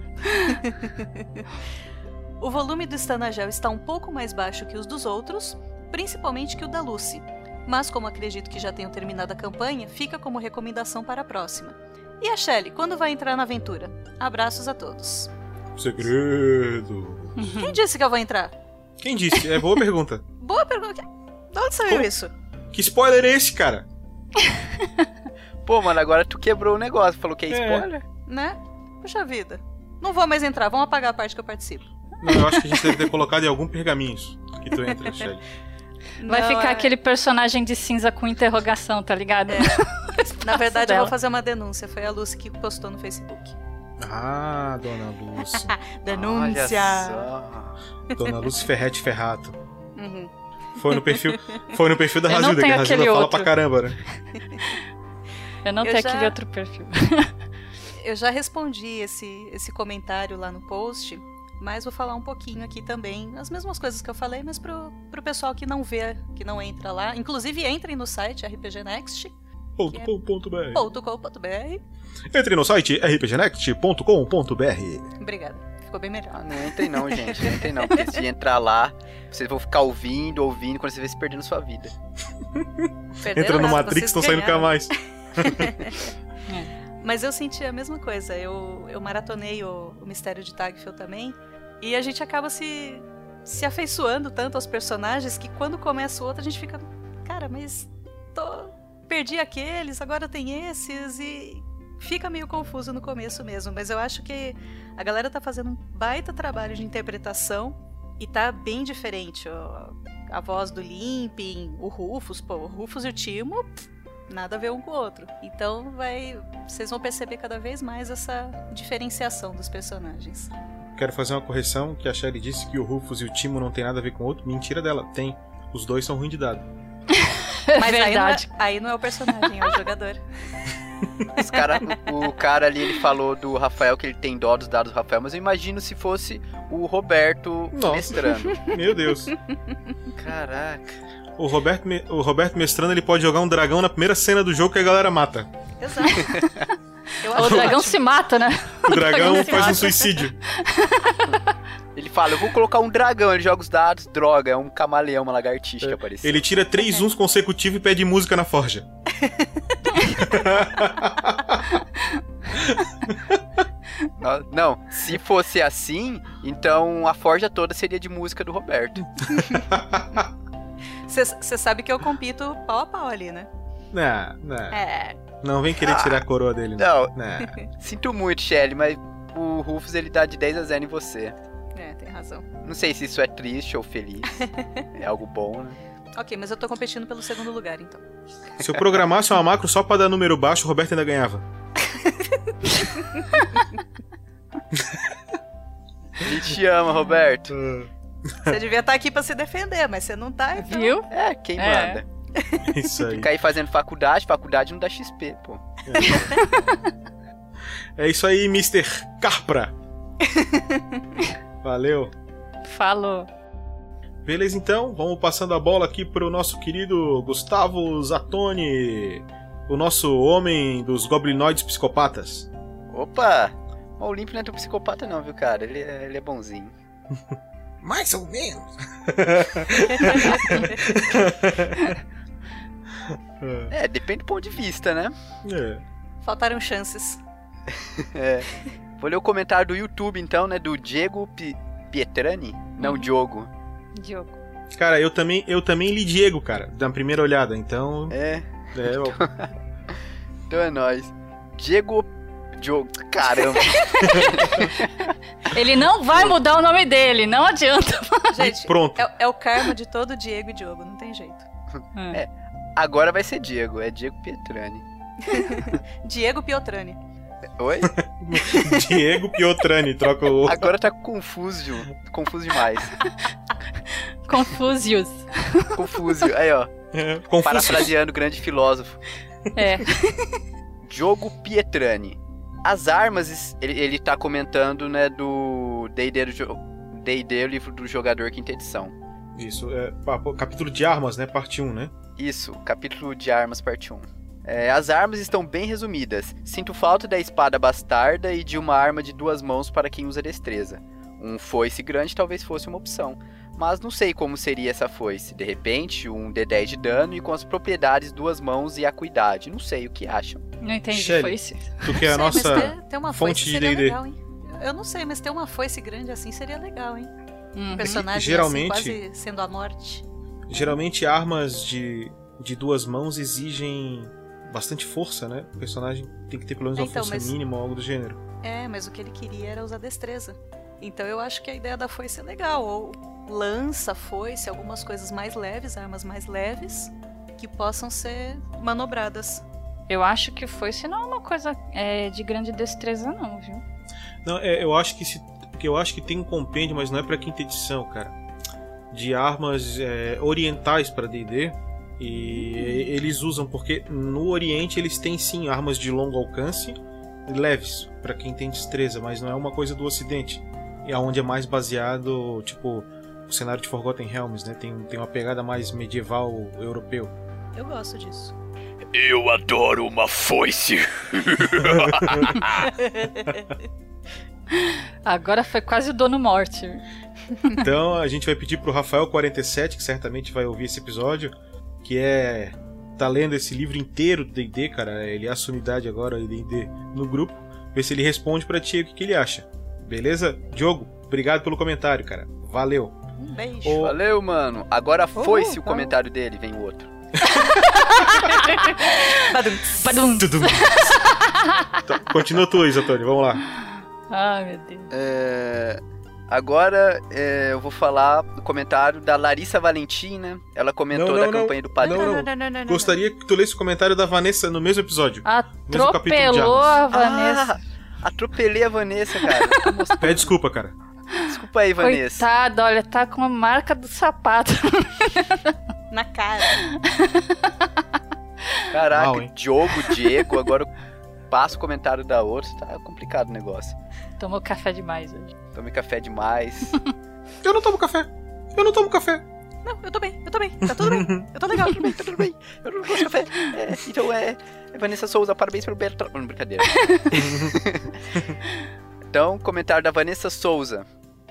o volume do Stanagel está um pouco mais baixo que os dos outros, principalmente que o da Lucy. Mas como acredito que já tenham terminado a campanha, fica como recomendação para a próxima. E a Shelley, quando vai entrar na aventura? Abraços a todos. Segredo. [LAUGHS] Quem disse que eu vou entrar? Quem disse? É boa pergunta. [LAUGHS] Boa pergunta. De onde saiu isso? Que spoiler é esse, cara? [LAUGHS] Pô, mano, agora tu quebrou o negócio. Falou que é, É. spoiler? Né? Puxa vida. Não vou mais entrar, vamos apagar a parte que eu participo. Não, eu acho que a gente deve ter colocado em algum pergaminho isso que tu entra, Shelly. Vai Não, ficar é- aquele personagem de cinza com interrogação, tá ligado? [LAUGHS] Na verdade, eu dela. vou fazer uma denúncia. Foi a Lucy que postou no Facebook. Ah, dona Lúcia. [LAUGHS] Denúncia! Dona Lúcia Ferrete Ferrato. Uhum. Foi no perfil, foi no perfil da [LAUGHS] Eu Razilda, que a Razilda fala outro. pra caramba, né? Eu não Eu tenho já- aquele outro perfil. Eu já respondi esse, esse comentário lá no post, mas vou falar um pouquinho aqui também. As mesmas coisas que eu falei, mas pro, pro pessoal que não vê, que não entra lá. Inclusive, entrem no site RPGnext. Ponto com ponto br. .com.br. Entre no site rpgnext.com.br. Obrigada. Ficou bem melhor. Ah, não entrem não, gente. Não entrem não. Porque se entrar lá, vocês vão ficar ouvindo, ouvindo, quando você vê se perdendo sua vida. Perderam Entra no nada, Matrix, vocês não sai nunca mais. [LAUGHS] Mas eu senti a mesma coisa. Eu, eu maratonei o, o Mistério de Tagfel também. E a gente acaba se, se afeiçoando tanto aos personagens que quando começa o outro a gente fica. Cara, mas tô, perdi aqueles, agora tem esses. E fica meio confuso no começo mesmo. Mas eu acho que a galera tá fazendo um baita trabalho de interpretação. E tá bem diferente. A voz do Limping, o Rufus, pô, o Rufus e o Timo nada a ver um com o outro. Então vai, vocês vão perceber cada vez mais essa diferenciação dos personagens. Quero fazer uma correção, que a Shelly disse que o Rufus e o Timo não tem nada a ver com o outro. Mentira dela, tem. Os dois são ruins de dado. [LAUGHS] Mas aí não, é, verdade. aí não é o personagem, é o jogador. [LAUGHS] Os cara, o cara ali, ele falou do Rafael que ele tem dó dos dados do Rafael, mas eu imagino se fosse o Roberto Nossa. mestrando. [LAUGHS] Meu Deus. Caraca. O Roberto, Me- o Roberto Mestrano ele pode jogar um dragão na primeira cena do jogo que a galera mata. Exato. Eu [LAUGHS] O dragão se mata, né? O dragão [LAUGHS] se faz um suicídio. Ele fala, eu vou colocar um dragão, ele joga os dados, droga, é um camaleão, uma lagartixa que apareceu. Ele tira três uns consecutivos e pede música na forja. No- [LAUGHS] Não, se fosse assim, então a forja toda seria de música do Roberto. Você sabe que eu compito pau a pau ali, né? Não, não. É. Não vem querer tirar a coroa dele. Não, Não. [LAUGHS] sinto muito, Shelly, mas o Rufus ele dá de 10 a 0 em você. É, tem razão. Não sei se isso é triste ou feliz. [LAUGHS] é algo bom, né? Ok, mas eu tô competindo pelo segundo lugar, então. Se eu programasse uma macro só pra dar número baixo, o Roberto ainda ganhava. [LAUGHS] A gente te ama, Roberto. Você devia estar aqui pra se defender, mas você não tá, então. Viu? É, quem É. manda? Isso aí. Ficar aí fazendo faculdade, faculdade não dá XP, pô. É isso aí, Mr. Carpra. Valeu. Falou. Beleza, então, vamos passando a bola aqui pro nosso querido Gustavo Zatoni, o nosso homem dos goblinoides psicopatas. Opa! O Limpo não é tão psicopata não, viu, cara? Ele é, ele é bonzinho. [LAUGHS] Mais ou menos. É, depende do ponto de vista, né? É. Faltaram chances. É. Vou ler o comentário do YouTube, então, né? Do Diego Pi- Pietrani. Não, Diogo. Diogo. Cara, eu também, eu também li Diego, cara, na primeira olhada, então. É, É, eu- [LAUGHS] então é nóis. Diego. Diogo. Caramba. [LAUGHS] Ele não vai mudar o nome dele, não adianta. [LAUGHS] Gente, pronto. é, é o karma de todo Diego e Diogo, não tem jeito. É. Agora vai ser Diego, é Diego Pietrani. [LAUGHS] Diego Piotrani. Oi? Diego Piotrani, troca o. Agora tá confuso, confuso demais. Confusius. Confúzio, aí ó. É, Confúcio. Parafraseando o grande filósofo. É. Diogo Pietrani. As armas, ele, ele tá comentando, né, do D&D, o livro do jogador quinta edição. Isso, é, capítulo de armas, né? Parte 1, né? Isso, capítulo de armas, parte 1. É, as armas estão bem resumidas. Sinto falta da espada bastarda e de uma arma de duas mãos para quem usa destreza. Um foice grande talvez fosse uma opção, mas não sei como seria essa foice. De repente, um D10 de dano e com as propriedades duas mãos e acuidade. Não sei o que acham. Não entendi, Shelly, foi isso? Tu que é a nossa mas ter, ter uma fonte foice de seria D&D. legal, hein? Eu não sei, mas ter uma foice grande assim seria legal, hein? Uhum. Personagem Geralmente- assim, quase sendo a morte. Geralmente armas de, de duas mãos exigem bastante força, né? O personagem tem que ter pelo menos uma Então, força mas- mínima ou algo do gênero. É, mas o que ele queria era usar destreza. Então eu acho que a ideia da foice é legal. Ou lança, foice, algumas coisas mais leves, armas mais leves, que possam ser manobradas. Eu acho que foi, se não é uma coisa é, de grande destreza, não, viu? Não, é, eu acho que se, porque eu acho que tem um compêndio, mas não é pra quinta edição, cara. De armas é, orientais pra D&D e eles usam porque no Oriente eles têm sim armas de longo alcance leves pra quem tem destreza, mas não é uma coisa do Ocidente. E aonde é mais baseado, tipo, o cenário de Forgotten Realms, né? Tem, tem uma pegada mais medieval europeu. Eu gosto disso. Eu adoro uma foice. [LAUGHS] Agora foi quase o dono morte. Então a gente vai pedir pro Rafael47, que certamente vai ouvir esse episódio, que é. tá lendo esse livro inteiro do DD, cara. Ele é a sumidade agora, DD, no grupo. Ver se ele responde pra ti o que, que ele acha. Beleza? Diogo, obrigado pelo comentário, cara. Valeu. Um beijo. Ô, Valeu, mano. Agora foi-se o tá. comentário dele, vem o outro. Badum. Badum. Tudum. Então, continua tu, Isotônio, vamos lá. Ai, meu Deus. É, Agora é, eu vou falar do comentário da Larissa Valentina. Ela comentou Não, da não, não. campanha do Padrinho. Não, não. não, não, Gostaria que tu lesse o comentário da Vanessa no mesmo episódio. Mesmo capítulo de Atropelou a armas. Vanessa. Ah, atropelei a Vanessa, cara. [LAUGHS] Pede desculpa, cara. Desculpa aí, Vanessa. Coitada, olha, tá com a marca do sapato. [LAUGHS] Na cara. [LAUGHS] Caraca, Mal? Diogo, [LAUGHS] Diego, agora eu passo o comentário da outra. Tá complicado o negócio. Tomou café demais hoje. Tomei café demais. [LAUGHS] Eu não tomo café. Eu não tomo café. Não, eu tô bem, eu tô bem. Tá tudo bem. Eu tô legal. tudo bem, tá tudo bem. Eu não gosto de café. É, então é, é Vanessa Souza, parabéns pelo belo trabalho. Brincadeira. então, comentário da Vanessa Souza.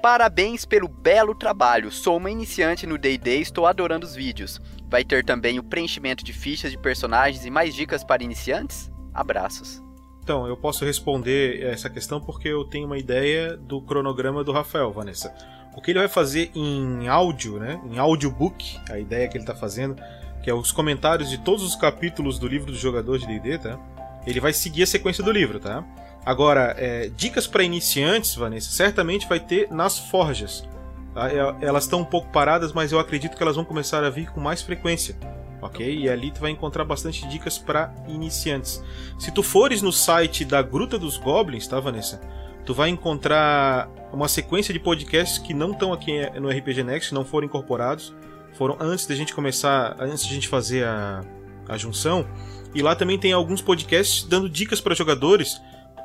Parabéns pelo belo trabalho. Sou uma iniciante no D&D e estou adorando os vídeos. Vai ter também o preenchimento de fichas de personagens e mais dicas para iniciantes? Abraços. Então, eu posso responder essa questão porque eu tenho uma ideia do cronograma do Rafael, Vanessa. O que ele vai fazer em áudio, né? Em audiobook, a ideia que ele está fazendo, que é os comentários de todos os capítulos do livro do jogador de D&D, tá? Ele vai seguir a sequência do livro, tá? Agora, é, dicas para iniciantes, Vanessa, certamente vai ter nas forjas. tá? Elas estão um pouco paradas, mas eu acredito que elas vão começar a vir com mais frequência. Ok? E ali tu vai encontrar bastante dicas para iniciantes. Se tu fores no site da Gruta dos Goblins, tá, Vanessa? Tu vai encontrar uma sequência de podcasts que não estão aqui no RPG Next, não foram incorporados. Foram antes da gente começar, antes de a gente fazer a, a junção. E lá também tem alguns podcasts dando dicas para jogadores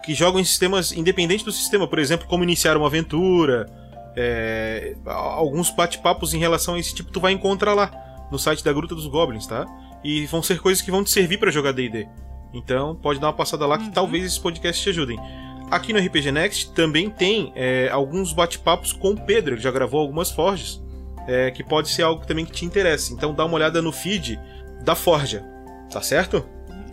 que jogam em sistemas independentes do sistema. Por exemplo, como iniciar uma aventura. é, alguns bate-papos em relação a esse tipo tu vai encontrar lá no site da Gruta dos Goblins, tá? E vão ser coisas que vão te servir para jogar D&D. Então pode dar uma passada lá que talvez esses podcasts te ajudem. Aqui no RPG Next também tem é, alguns bate-papos com o Pedro, ele já gravou algumas forjas, é, que pode ser algo também que te interesse. Então dá uma olhada no feed da Forja, tá certo?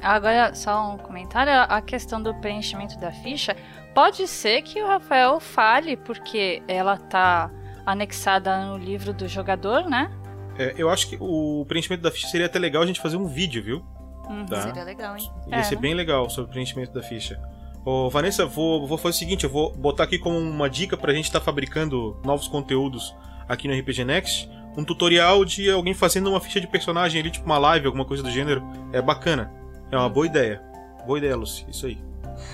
Agora, só um comentário. A questão do preenchimento da ficha. Pode ser que o Rafael fale, porque ela tá anexada no livro do jogador, né? É, eu acho que o preenchimento da ficha seria até legal a gente fazer um vídeo, viu? Uhum. Tá. Seria legal, hein? Ia ser bem legal sobre o preenchimento da ficha. Ô, Vanessa, vou, vou fazer o seguinte: eu vou botar aqui como uma dica pra gente estar fabricando novos conteúdos aqui no RPG Next. um tutorial de alguém fazendo uma ficha de personagem ali, tipo uma live, alguma coisa do gênero. É bacana. É uma boa ideia. Boa ideia, Lucy. Isso aí.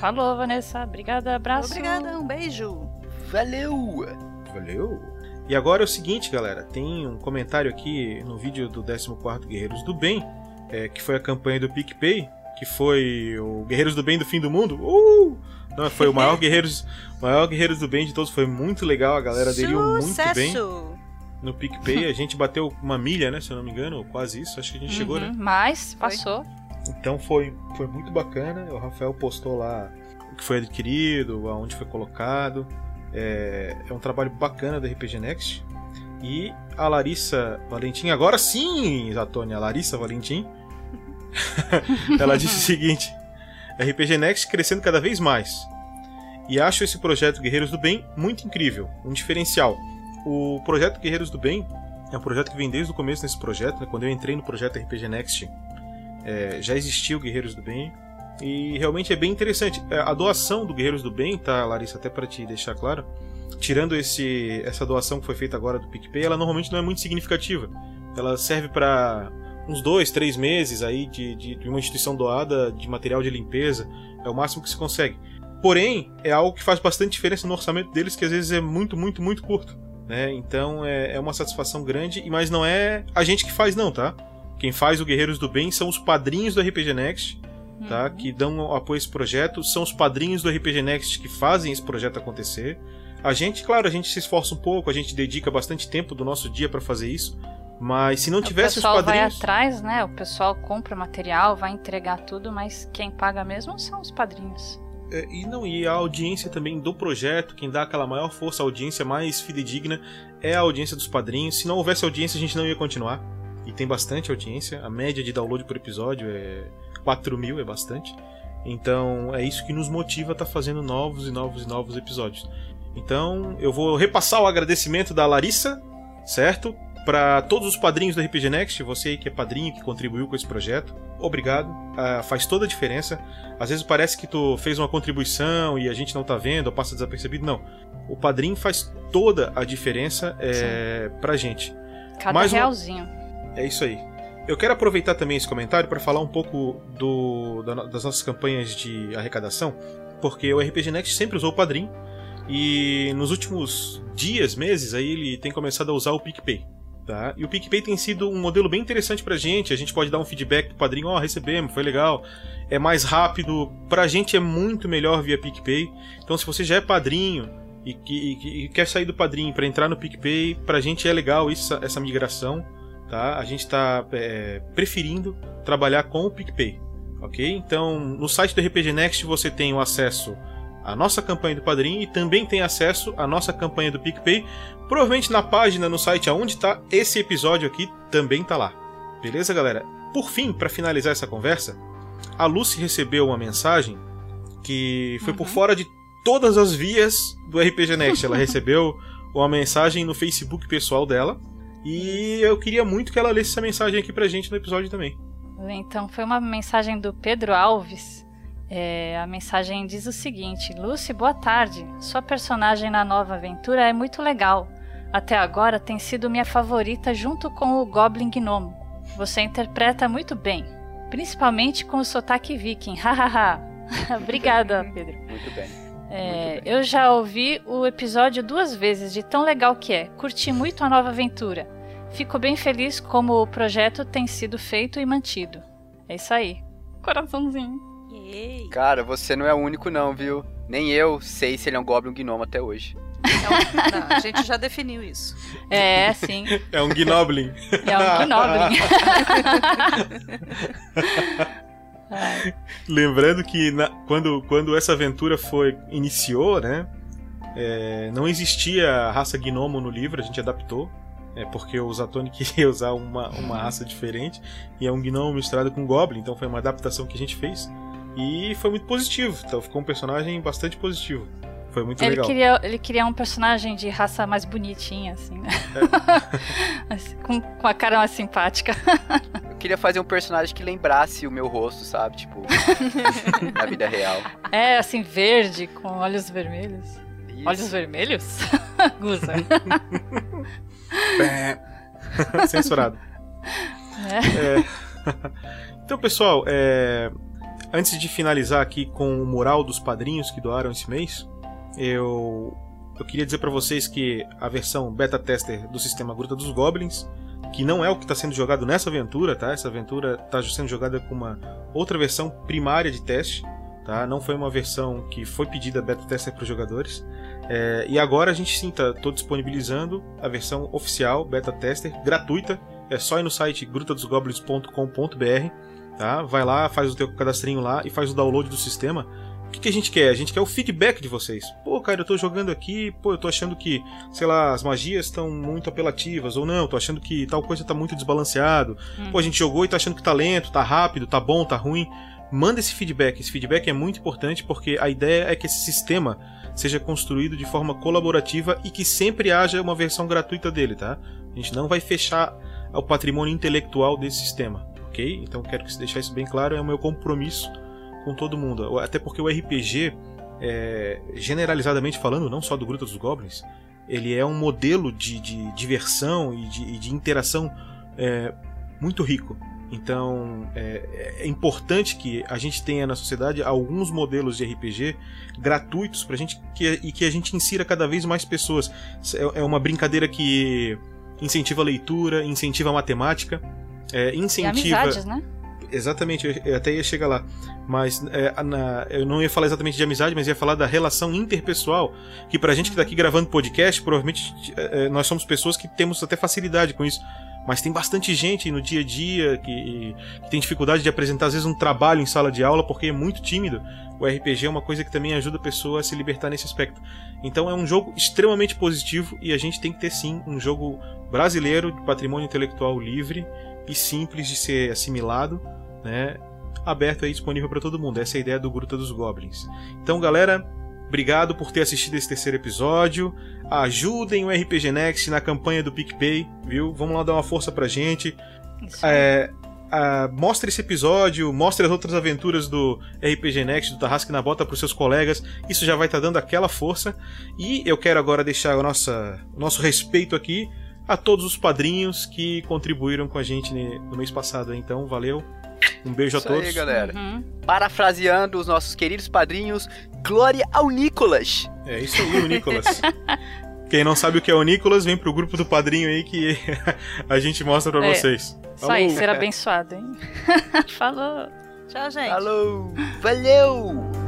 Falou, Vanessa. Obrigada, abraço. Obrigada, um beijo. Valeu! Valeu! E agora é o seguinte, galera. Tem um comentário aqui no vídeo do 14 Guerreiros do Bem, é, que foi a campanha do PicPay, que foi o Guerreiros do Bem do Fim do Mundo. Uh! Não, foi o maior [LAUGHS] Guerreiros, maior Guerreiros do Bem de todos. Foi muito legal, a galera aderiu muito bem. No PicPay, a gente bateu uma milha, né? Se eu não me engano, ou quase isso. Acho que a gente uhum, chegou, né? Mas, passou. Então foi, foi muito bacana. O Rafael postou lá o que foi adquirido, aonde foi colocado. É, é um trabalho bacana da RPG Next. E a Larissa Valentim, agora sim, Zatônia, a Larissa Valentim, [LAUGHS] ela disse o [LAUGHS] seguinte: RPG Next crescendo cada vez mais. E acho esse projeto Guerreiros do Bem muito incrível, um diferencial. O projeto Guerreiros do Bem é um projeto que vem desde o começo nesse projeto. Né? Quando eu entrei no projeto RPG Next, é, já existia o Guerreiros do Bem. E realmente é bem interessante. É, a doação do Guerreiros do Bem, tá, Larissa, até para te deixar claro, tirando esse, essa doação que foi feita agora do PicPay, ela normalmente não é muito significativa. Ela serve para uns dois, três meses aí de, de, de, uma instituição doada de material de limpeza. É o máximo que se consegue. Porém, é algo que faz bastante diferença no orçamento deles, que às vezes é muito, muito, muito curto. Né? Então é, é uma satisfação grande, mas não é a gente que faz, não, tá? Quem faz o Guerreiros do Bem são os padrinhos do RPG Next, tá? Uhum. Que dão apoio a esse projeto. São os padrinhos do RPG Next que fazem esse projeto acontecer. A gente, claro, a gente se esforça um pouco, a gente dedica bastante tempo do nosso dia para fazer isso. Mas se não tivesse os padrinhos. O pessoal vai atrás, né? O pessoal compra material, vai entregar tudo, mas quem paga mesmo são os padrinhos. É, e não e a audiência também do projeto, quem dá aquela maior força, a audiência mais fidedigna é a audiência dos padrinhos. Se não houvesse audiência, a gente não ia continuar. E tem bastante audiência. A média de download por episódio é 4 mil, é bastante. Então é isso que nos motiva a estar tá fazendo novos e novos e novos episódios. Então eu vou repassar o agradecimento da Larissa, certo? Para todos os padrinhos do RPG Next, você que é padrinho, que contribuiu com esse projeto, obrigado. Uh, faz toda a diferença. Às vezes parece que tu fez uma contribuição e a gente não tá vendo ou passa desapercebido. Não. O padrinho faz toda a diferença é, pra gente. Cada Mais realzinho. Uma... É isso aí. Eu quero aproveitar também esse comentário para falar um pouco do, das nossas campanhas de arrecadação, porque o RPG Next sempre usou o padrinho e nos últimos dias, meses, aí ele tem começado a usar o PicPay. Tá? E o PicPay tem sido um modelo bem interessante pra gente. A gente pode dar um feedback do padrinho, ó, oh, recebemos, foi legal. É mais rápido. Pra gente é muito melhor via PicPay. Então, se você já é padrinho e, e, e quer sair do padrinho para entrar no PicPay, pra gente é legal isso, essa migração. Tá? A gente está é, preferindo trabalhar com o PicPay. Ok? Então, no site do RPG Next você tem o acesso a nossa campanha do Padrim e também tem acesso à nossa campanha do PicPay. Provavelmente na página, no site aonde está esse episódio aqui, também tá lá. Beleza, galera? Por fim, para finalizar essa conversa, a Lucy recebeu uma mensagem que foi uhum. por fora de todas as vias do RPG Next. Ela [LAUGHS] recebeu uma mensagem no Facebook pessoal dela e eu queria muito que ela lesse essa mensagem aqui pra gente no episódio também. Então, foi uma mensagem do Pedro Alves é, a mensagem diz o seguinte: Lucy, boa tarde. Sua personagem na nova aventura é muito legal. Até agora tem sido minha favorita junto com o Goblin Gnomo. Você interpreta muito bem, principalmente com o sotaque viking. [LAUGHS] Hahaha. [LAUGHS] Obrigada, [LAUGHS] Pedro. Muito bem. É. Eu já ouvi o episódio duas vezes, de tão legal que é. Curti muito a nova aventura. Fico bem feliz como o projeto tem sido feito e mantido. É isso aí. Coraçãozinho. Yay. Cara, você não é o único não, viu? Nem eu sei se ele é um Goblin Gnomo até hoje. Não, não, a gente já definiu isso. É, sim. É um Gnoblin. É um Gnoblin. [LAUGHS] [LAUGHS] [LAUGHS] Lembrando que na, quando, quando essa aventura foi iniciou, né? É, não existia a raça gnomo no livro, a gente adaptou. É porque o Zatoni [LAUGHS] queria usar uma, uma raça diferente e é um gnomo misturado com goblin, então foi uma adaptação que a gente fez. E foi muito positivo, então ficou um personagem bastante positivo. Foi muito ele legal. Queria, ele queria um personagem de raça mais bonitinha, assim, né? É. [LAUGHS] assim, com, com a cara mais simpática. Eu queria fazer um personagem que lembrasse o meu rosto, sabe? Tipo, [LAUGHS] na vida real. É, assim, verde, com olhos vermelhos. Isso. Olhos vermelhos? [LAUGHS] Gusa. Censurado. É. É. Então, pessoal, é, antes de finalizar aqui com o mural dos padrinhos que doaram esse mês, eu, eu queria dizer para vocês que a versão beta tester do sistema Gruta dos Goblins, que não é o que está sendo jogado nessa aventura, tá? Essa aventura está sendo jogada com uma outra versão primária de teste, tá? Não foi uma versão que foi pedida beta tester para os jogadores. É, e agora a gente sim está disponibilizando a versão oficial beta tester gratuita. É só ir no site grutadosgoblins.com.br, tá? Vai lá, faz o teu cadastrinho lá e faz o download do sistema. O que, que, a gente quer? A gente quer o feedback de vocês. Pô, cara, eu tô jogando aqui, pô, eu tô achando que, sei lá, as magias estão muito apelativas, ou não, tô achando que tal coisa tá muito desbalanceado. Pô, a gente jogou e tá achando que tá lento, tá rápido, tá bom, tá ruim. Manda esse feedback. Esse feedback é muito importante porque a ideia é que esse sistema seja construído de forma colaborativa e que sempre haja uma versão gratuita dele, tá? A gente não vai fechar o patrimônio intelectual desse sistema, ok? Então quero que você deixar isso bem claro, é o meu compromisso com todo mundo. Até porque o RPG, é, generalizadamente falando, não só do Gruta dos Goblins, ele é um modelo de, de diversão e de, de interação é, muito rico. Então é, é, importante que a gente tenha na sociedade alguns modelos de RPG gratuitos para gente que, e que a gente insira cada vez mais pessoas. É, é uma brincadeira que incentiva a leitura, incentiva a matemática, é, incentiva. E amizades, né? Exatamente, eu até ia chegar lá. Mas é, na, eu não ia falar exatamente de amizade, mas ia falar da relação interpessoal. Que pra gente que tá aqui gravando podcast, provavelmente é, nós somos pessoas que temos até facilidade com isso. Mas tem bastante gente no dia a dia que, que, tem dificuldade de apresentar, às vezes, um trabalho em sala de aula porque é muito tímido. O RPG é uma coisa que também ajuda a pessoa a se libertar nesse aspecto. Então é um jogo extremamente positivo e a gente tem que ter sim um jogo brasileiro de patrimônio intelectual livre e simples de ser assimilado, né? Aberto aí disponível para todo mundo. Essa é a ideia do Gruta dos Goblins. Então, galera, Obrigado por ter assistido esse terceiro episódio. Ajudem o RPG Next na campanha do PicPay, viu? Vamos lá dar uma força pra gente. É, mostre esse episódio, mostre as outras aventuras do RPG Next, do Tarrasque na Bota para os seus colegas. Isso já vai estar tá dando aquela força. E eu quero agora deixar o nosso, o nosso respeito aqui a todos os padrinhos que contribuíram com a gente no mês passado. Então, valeu. Um beijo Isso a todos. aí, galera. Parafraseando os nossos queridos padrinhos, glória ao Nicolas. É isso aí, o Nicolas. Quem não sabe o que é o Nicolas, vem pro grupo do padrinho aí que [LAUGHS] a gente mostra pra É. vocês. Isso aí, ser abençoado, hein? [LAUGHS] Falou. Tchau, gente. Falou. Valeu.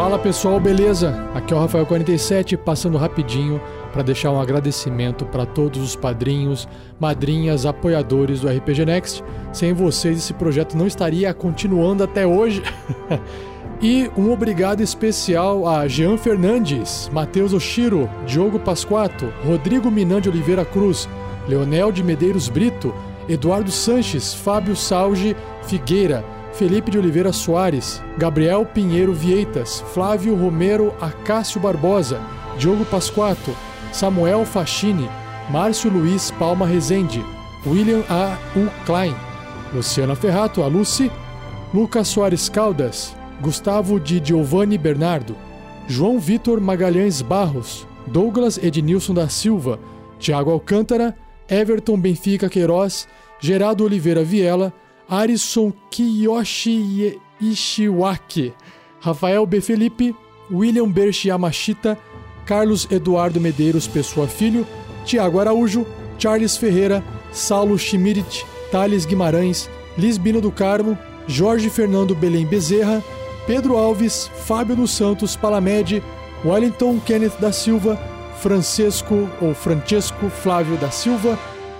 Fala pessoal, beleza? Aqui é o Rafael47 passando rapidinho para deixar um agradecimento para todos os padrinhos, madrinhas, apoiadores do RPG Next. Sem vocês esse projeto não estaria continuando até hoje. [LAUGHS] e um obrigado especial a Jean Fernandes, Matheus Oshiro, Diogo Pasquato, Rodrigo Minan de Oliveira Cruz, Leonel de Medeiros Brito, Eduardo Sanches, Fábio Salge Figueira, Felipe de Oliveira Soares, Gabriel Pinheiro Vieitas, Flávio Romero Acácio Barbosa, Diogo Pasquato, Samuel Fachini, Márcio Luiz Palma Rezende, William A. U. Klein, Luciana Ferrato, a Lucas Soares Caldas, Gustavo de Giovanni Bernardo, João Vitor Magalhães Barros, Douglas Ednilson da Silva, Tiago Alcântara, Everton Benfica Queiroz, Geraldo Oliveira Viela, Arison Kiyoshi Ishiwaki, Rafael B. Felipe, William Berch Yamashita, Carlos Eduardo Medeiros Pessoa Filho, Tiago Araújo, Charles Ferreira, Saulo Chimirit, Thales Guimarães, Lisbino do Carmo, Jorge Fernando Belém Bezerra, Pedro Alves, Fábio dos Santos Palamed, Wellington Kenneth da Silva, Francesco ou Francesco Flávio da Silva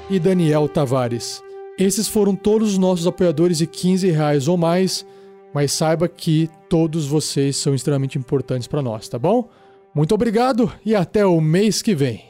e Daniel Tavares. Esses foram todos os nossos apoiadores de 15 reais ou mais, mas saiba que todos vocês são extremamente importantes para nós, tá bom? Muito obrigado e até o mês que vem.